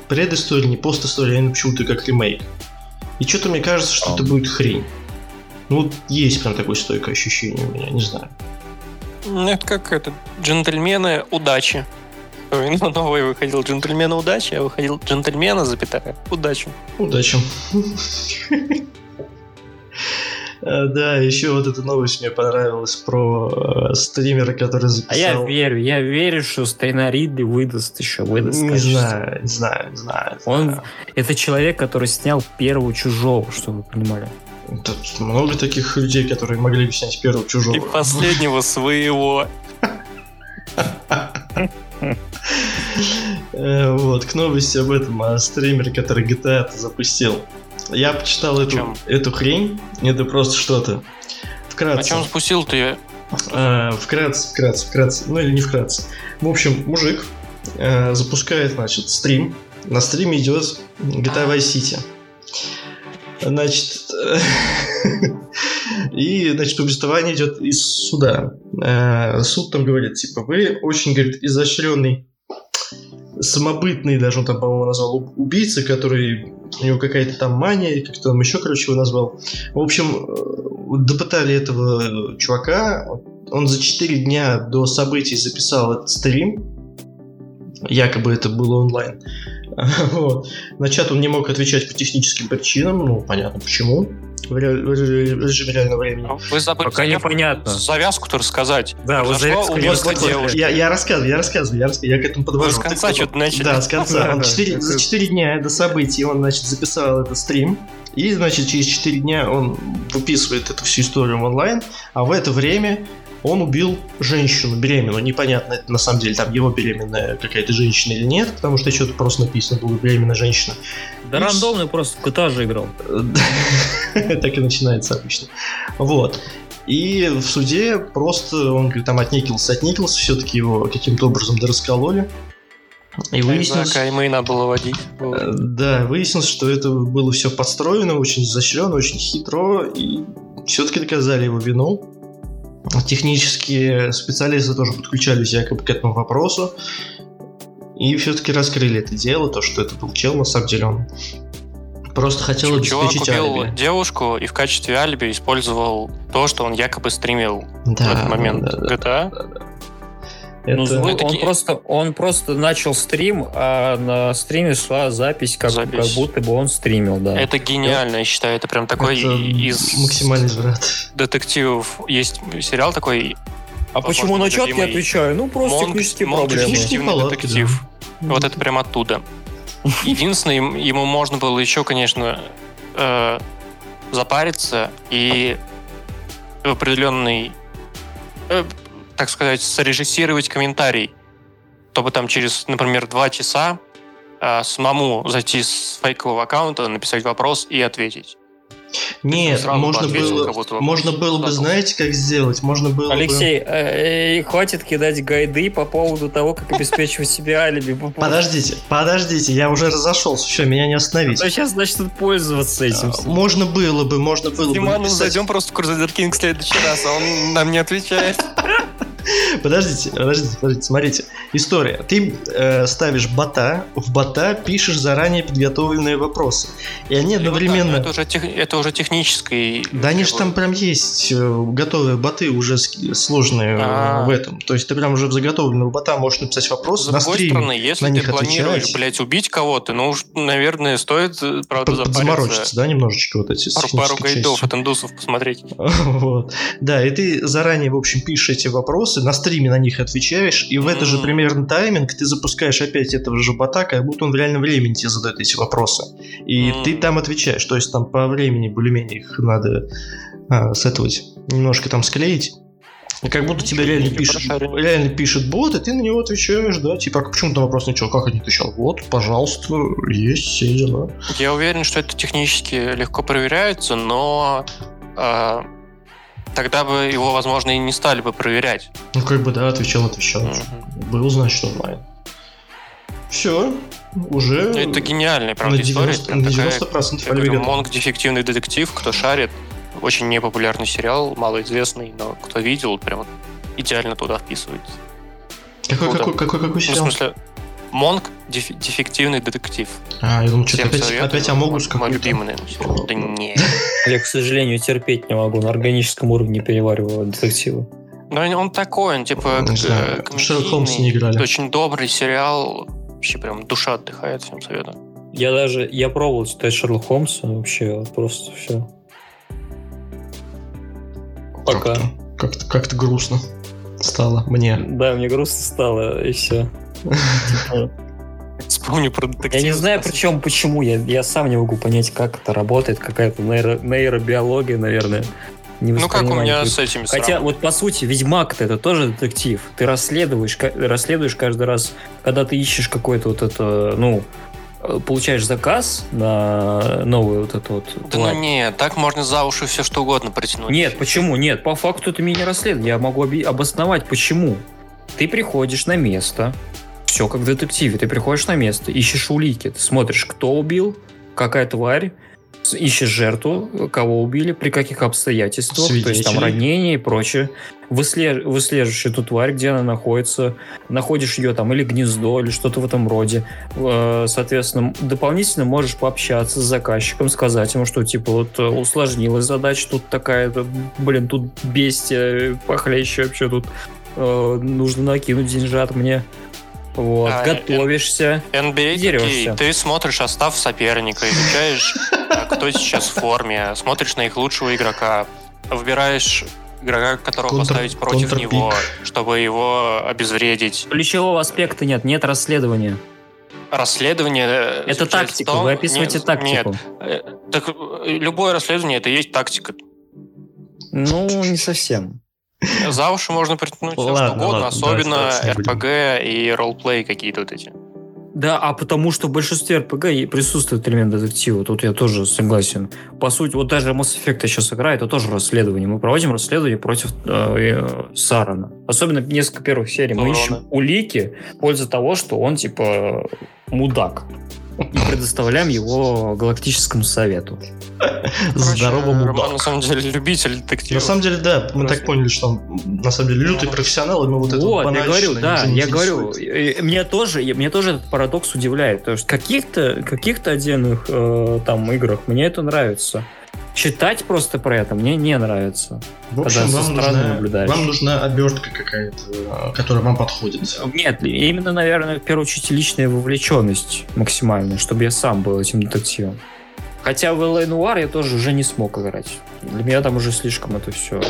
B: предыстория, не постистория, а почему-то как ремейк. И что-то мне кажется, что
A: А.
B: это будет хрень. Ну, вот есть прям такое стойкое ощущение у меня, не знаю.
C: Ну, Это как это, джентльмены удачи. Ой, ну, новый выходил джентльмены удачи, а выходил джентльмена, запятая, удачи.
B: Удачи. Э, Да, еще вот эта новость мне понравилась про э, стримера, который
A: А
B: записал...
A: я верю, я верю, что Стейна Ридли выдаст еще, выдаст
B: Не
A: качество.
B: знаю, не знаю, не знаю.
A: Он-. Это человек, который снял первого чужого, чтобы вы понимали.
B: Тут много таких людей, которые могли бы снять первого чужого.
C: И последнего своего.
B: Э, Вот, к новости об этом, о стримере, который GTA запустил. Я почитал эту, эту хрень, это просто что-то.
C: О
B: Вкратце.
C: чем спустил ты?
B: Э, вкратце, вкратце, вкратце. Ну или не вкратце. В общем, мужик э, запускает, значит, стрим. На стриме идет GTA Vice City. Значит, и, значит, повествование идет из суда. Э, Суд там говорит, типа, вы очень, говорит, изощренный, самобытный, даже он там, по-моему, назвал уб- убийца, который, у него какая-то там мания, как то там еще, короче, его назвал. В общем, э, допытали этого чувака, он за 4 дня до событий записал этот стрим, якобы это было онлайн. Вот. На чат он не мог отвечать по техническим причинам, ну, понятно почему, в ре- в ре- в режиме реального времени.
C: Вы забыли
A: Пока
C: завязку-
A: непонятно.
C: Завязку-то рассказать.
A: Да, завязка
C: убийство
A: не.
B: Я, я рассказываю, я рассказываю, я, рассказываю, я к этому подвожу.
C: Вы с конца
B: Так вот,
C: что-то начали.
B: Да, с конца.
A: Да,
B: Он
A: да.
B: четыре- за 4 дня до событий он, значит, записал этот стрим. И, значит, через 4 дня он выписывает эту всю историю в онлайн. А в это время он убил женщину беременную. Непонятно, это на самом деле там его беременная какая-то женщина или нет, потому что что-то просто написано было беременная женщина.
A: Да
B: И
A: рандомный просто в GTA же играл.
B: Так и начинается обычно. Вот. И в суде просто он говорит, там отникился, отникился, все-таки его каким-то образом дораскололи. И выяснилось,
C: Каймы надо было водить.
B: Э, Да, выяснилось, что это было все подстроено, очень изощренно, очень хитро, и все-таки доказали его вину. Технические специалисты тоже подключались якобы к этому вопросу. И все-таки раскрыли это дело, то, что это был чел, на самом деле он просто хотел
C: Чувак
B: обеспечить
C: купил
B: алиби.
C: девушку и в качестве алиби использовал то, что он якобы стримил
B: Да,
C: в этот момент
B: да, да,
C: GTA.
B: да, да. Это-
A: он,
C: Ну, такие-
A: просто, он просто начал стрим, а на стриме шла запись, как,
C: Запись.
A: как будто бы он стримил, да.
C: Это гениально, я считаю. Это прям такой
B: это
C: из
B: максимальный изврат.
C: детективов. Есть сериал такой
A: а почему на чат я отвечаю? Ну, просто
C: Монк,
A: технические
C: Монк
A: проблемы.
B: Технические
C: детективный
B: палатки,
C: детектив. Вот это прям оттуда. Единственное, ему можно было еще, конечно, э, запариться и в определенный, э, так сказать, срежиссировать комментарий, чтобы там через, например, два часа э, самому зайти с фейкового аккаунта, написать вопрос и ответить.
B: Нет,
C: бы
B: можно
C: ответил
B: было,
C: вопрос.
B: можно было бы, знаете, как сделать? Можно было бы...
A: Алексей, э, э, хватит кидать гайды по поводу того, как обеспечивать себе алиби.
B: Подождите, подождите, я уже разошелся, все, меня не остановить.
A: А сейчас, значит, пользоваться этим.
B: А, Можно было бы, можно было бы
C: Диману
B: написать-
C: зайдем просто в Crusader King в следующий раз, а он нам не отвечает.
B: Подождите, подождите, подождите, смотрите. История. Ты э, ставишь бота, в бота пишешь заранее подготовленные вопросы. И они одновременно...
C: ну, Это уже, тех- это уже технический...
B: Да они же там прям есть э, готовые боты уже сложные э,
C: А.
B: в этом. То есть ты прям уже в заготовленного бота можешь написать вопрос
C: С
B: на стриме.
C: стороны, если
B: на
C: ты
B: них
C: планируешь,
B: отвечать.
C: блядь, убить кого-то, ну уж, наверное, стоит, э, правда,
B: Под-. Подзаморочиться, да, немножечко вот эти
C: Пару, пару гайдов от индусов посмотреть.
B: Вот. Да, и ты заранее, в общем, пишешь эти вопросы, на стриме на них отвечаешь, и в это же примерно тайминг ты запускаешь опять этого же бота, как будто он в реальном времени тебе задает эти вопросы. И ты там отвечаешь. То есть там по времени более-менее их надо а, сетовать, немножко там склеить. И как будто тебе реально пишет, реально пишет бот, и ты на него отвечаешь, да, типа, а почему ты вопрос начал, как я не отвечал? Вот, пожалуйста, есть все дела.
C: Я уверен, что это технически легко проверяется, но э, тогда бы его, возможно, и не стали бы проверять.
B: Ну, как бы, да, отвечал, отвечал. Mm-hmm. Был, значит, онлайн. Все, уже...
C: Это гениальная, правда,
B: на 90, история. На 90%
C: такая, говорю, Монг дефективный детектив, кто шарит, очень непопулярный сериал, малоизвестный, но кто видел, прям идеально туда вписывается.
B: Какой, какой, какой, какой сериал?
C: Ну, в смысле, Монг деф, дефективный детектив.
B: А, я думаю, что опять, советую. опять Амогус
C: какой-то. Мой любимый, наверное. Да не.
A: Я, к сожалению, терпеть не могу. На органическом уровне перевариваю детективы.
C: Ну, он такой, он типа
B: Шерлок Холмс не играли.
C: Очень добрый сериал. Вообще прям душа отдыхает, всем советую.
A: Я даже, я пробовал читать Шерлок Холмса, вообще просто все. Пока.
B: Как-то, как-то, как-то грустно стало мне.
A: Да, мне грустно стало, и все.
C: Вспомню про детектив.
A: Я не знаю, причем почему. Я, я сам не могу понять, как это работает. Какая-то нейро, нейробиология, наверное.
C: Не ну как у меня с этими
A: Хотя вот по сути Ведьмак это тоже детектив. Ты расследуешь, расследуешь каждый раз, когда ты ищешь какой-то вот это, ну, получаешь заказ на новую вот эту вот...
C: Да ну нет, так можно за уши все что угодно притянуть.
A: Нет, почему? Нет, по факту это меня расследование. Я могу обосновать, почему. Ты приходишь на место, все как в детективе, ты приходишь на место, ищешь улики, ты смотришь, кто убил, какая тварь, ищешь жертву, кого убили, при каких обстоятельствах, Свидетели. то есть там ранения и прочее. Выслеж... Выслеживаешь эту тварь, где она находится, находишь ее там или гнездо, или что-то в этом роде. Э, соответственно, дополнительно можешь пообщаться с заказчиком, сказать ему, что типа вот усложнилась задача, тут такая, блин, тут бестия похлеще вообще тут э, нужно накинуть деньжат мне. Вот, а, готовишься,
C: NBA дерешься. Ты смотришь состав соперника, изучаешь, кто сейчас в форме, смотришь на их лучшего игрока, выбираешь игрока, которого Контр, поставить против него, чтобы его обезвредить.
A: Ключевого аспекта нет, нет расследования.
C: Расследование... Э,
A: это тактика, том... вы описываете нет, тактику. Нет,
C: э, так э, любое расследование это и есть тактика.
A: Ну, не совсем.
C: За уши можно притянуть все что угодно, ладно, особенно RPG и ролплей какие-то вот эти.
A: Да, а потому что в большинстве RPG присутствует элемент детектива. Тут я тоже согласен. По сути, вот даже Mass Effect сейчас играет, это тоже расследование. Мы проводим расследование против э, э, Сарана. Особенно несколько первых серий. Мы ищем улики в пользу того, что он типа мудак и предоставляем его Галактическому Совету.
B: Здоровому
C: Роман, на самом деле, любитель детектива.
B: На самом деле, да, мы так поняли, что он, на самом деле, лютый профессионал, и мы вот это
A: вот, я говорю, да, я говорю, мне тоже, мне тоже этот парадокс удивляет, потому что каких-то каких-то отдельных э, там играх мне это нравится читать просто про это мне не нравится.
B: В общем, вам нужна, вам нужна обертка какая-то, которая вам подходит.
A: Нет, именно, наверное, в первую очередь личная вовлеченность максимальная, чтобы я сам был этим детективом. Хотя в LA Noir я тоже уже не смог играть. Для меня там уже слишком это все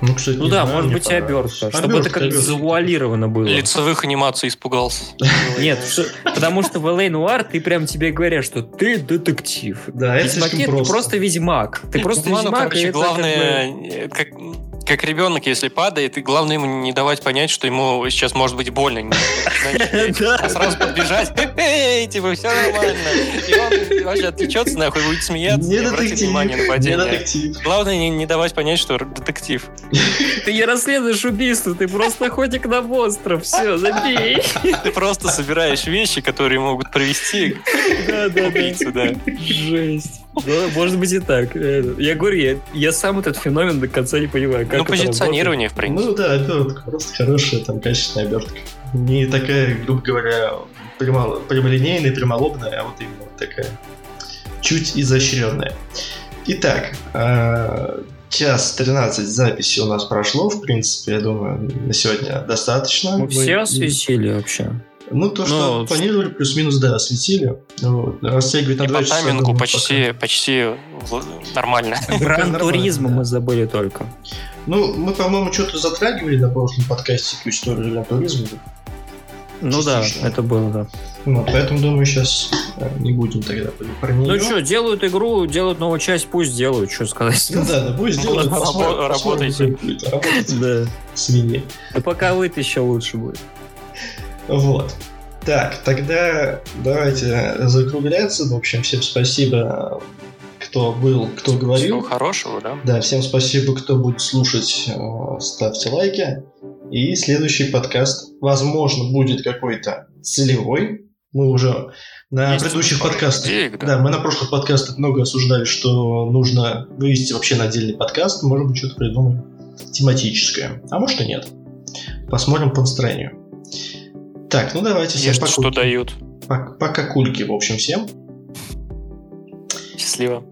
B: ну, кстати,
A: ну да, знаю, может быть и обертка, чтобы это как завуалировано было.
C: Лицевых анимаций испугался.
A: Нет, потому что в LA Noir ты прям тебе говорят, что ты детектив.
B: Да, это слишком
A: просто. Ты просто ведьмак. Ты просто ведьмак.
C: Главное, как ребенок, если падает, и главное ему не давать понять, что ему сейчас может быть больно. Сразу подбежать, эй, типа, все нормально. И он вообще отвлечется, нахуй, будет смеяться, не обратить внимание на падение. Главное не давать понять, что детектив.
A: Ты не расследуешь убийство, ты просто охотник на монстров, все, забей.
C: Ты просто собираешь вещи, которые могут привести к убийцу, да.
A: Жесть. Ну, может быть и так. Э, я говорю, я, я сам этот феномен до конца не понимаю. Как
C: ну, позиционирование,
B: в
C: принципе.
B: Ну да, обертка, просто хорошая, там, качественная обертка. Не такая, грубо говоря, прямо, прямолинейная, прямолобная, а вот именно такая чуть изощренная. Итак, э, час 13 записи у нас прошло, в принципе, я думаю, на сегодня достаточно.
A: Мы все осветили вообще.
B: Ну, то, что ну, планировали, плюс-минус, да, осветили. Вот. Растягивать на 2
C: часа. По таймингу почти, пока. почти нормально.
A: Гран-туризма мы забыли только.
B: Ну, мы, по-моему, что-то затрагивали на прошлом подкасте эту историю Гран-туризма.
A: Ну да,
B: Частично.
A: это было, да.
B: Ну, поэтому, думаю, сейчас не будем тогда про нее.
A: Ну что, делают игру, делают новую часть, пусть делают, что сказать.
B: Ну да, да, пусть делают. Посмотрим, посмотрим,
C: работайте.
B: Работайте,
A: Да.
B: свиньи.
A: И пока вы еще лучше будет.
B: Вот. Так, тогда давайте закругляться. В общем, всем спасибо, кто был, кто
C: Всего
B: говорил.
C: хорошего, да?
B: Да, всем спасибо, кто будет слушать. э, Ставьте лайки. И следующий подкаст, возможно, будет какой-то целевой. Мы уже на
C: Есть
B: предыдущих подкастах
C: идеек, да.
B: Да, мы на прошлых подкастах много осуждали, что нужно вывести вообще на отдельный подкаст. Может быть, что-то придумаем тематическое. А может и нет. Посмотрим по настроению. Так, ну давайте всем пока.
C: что дают.
B: Пока кульки, в общем, всем.
C: Счастливо.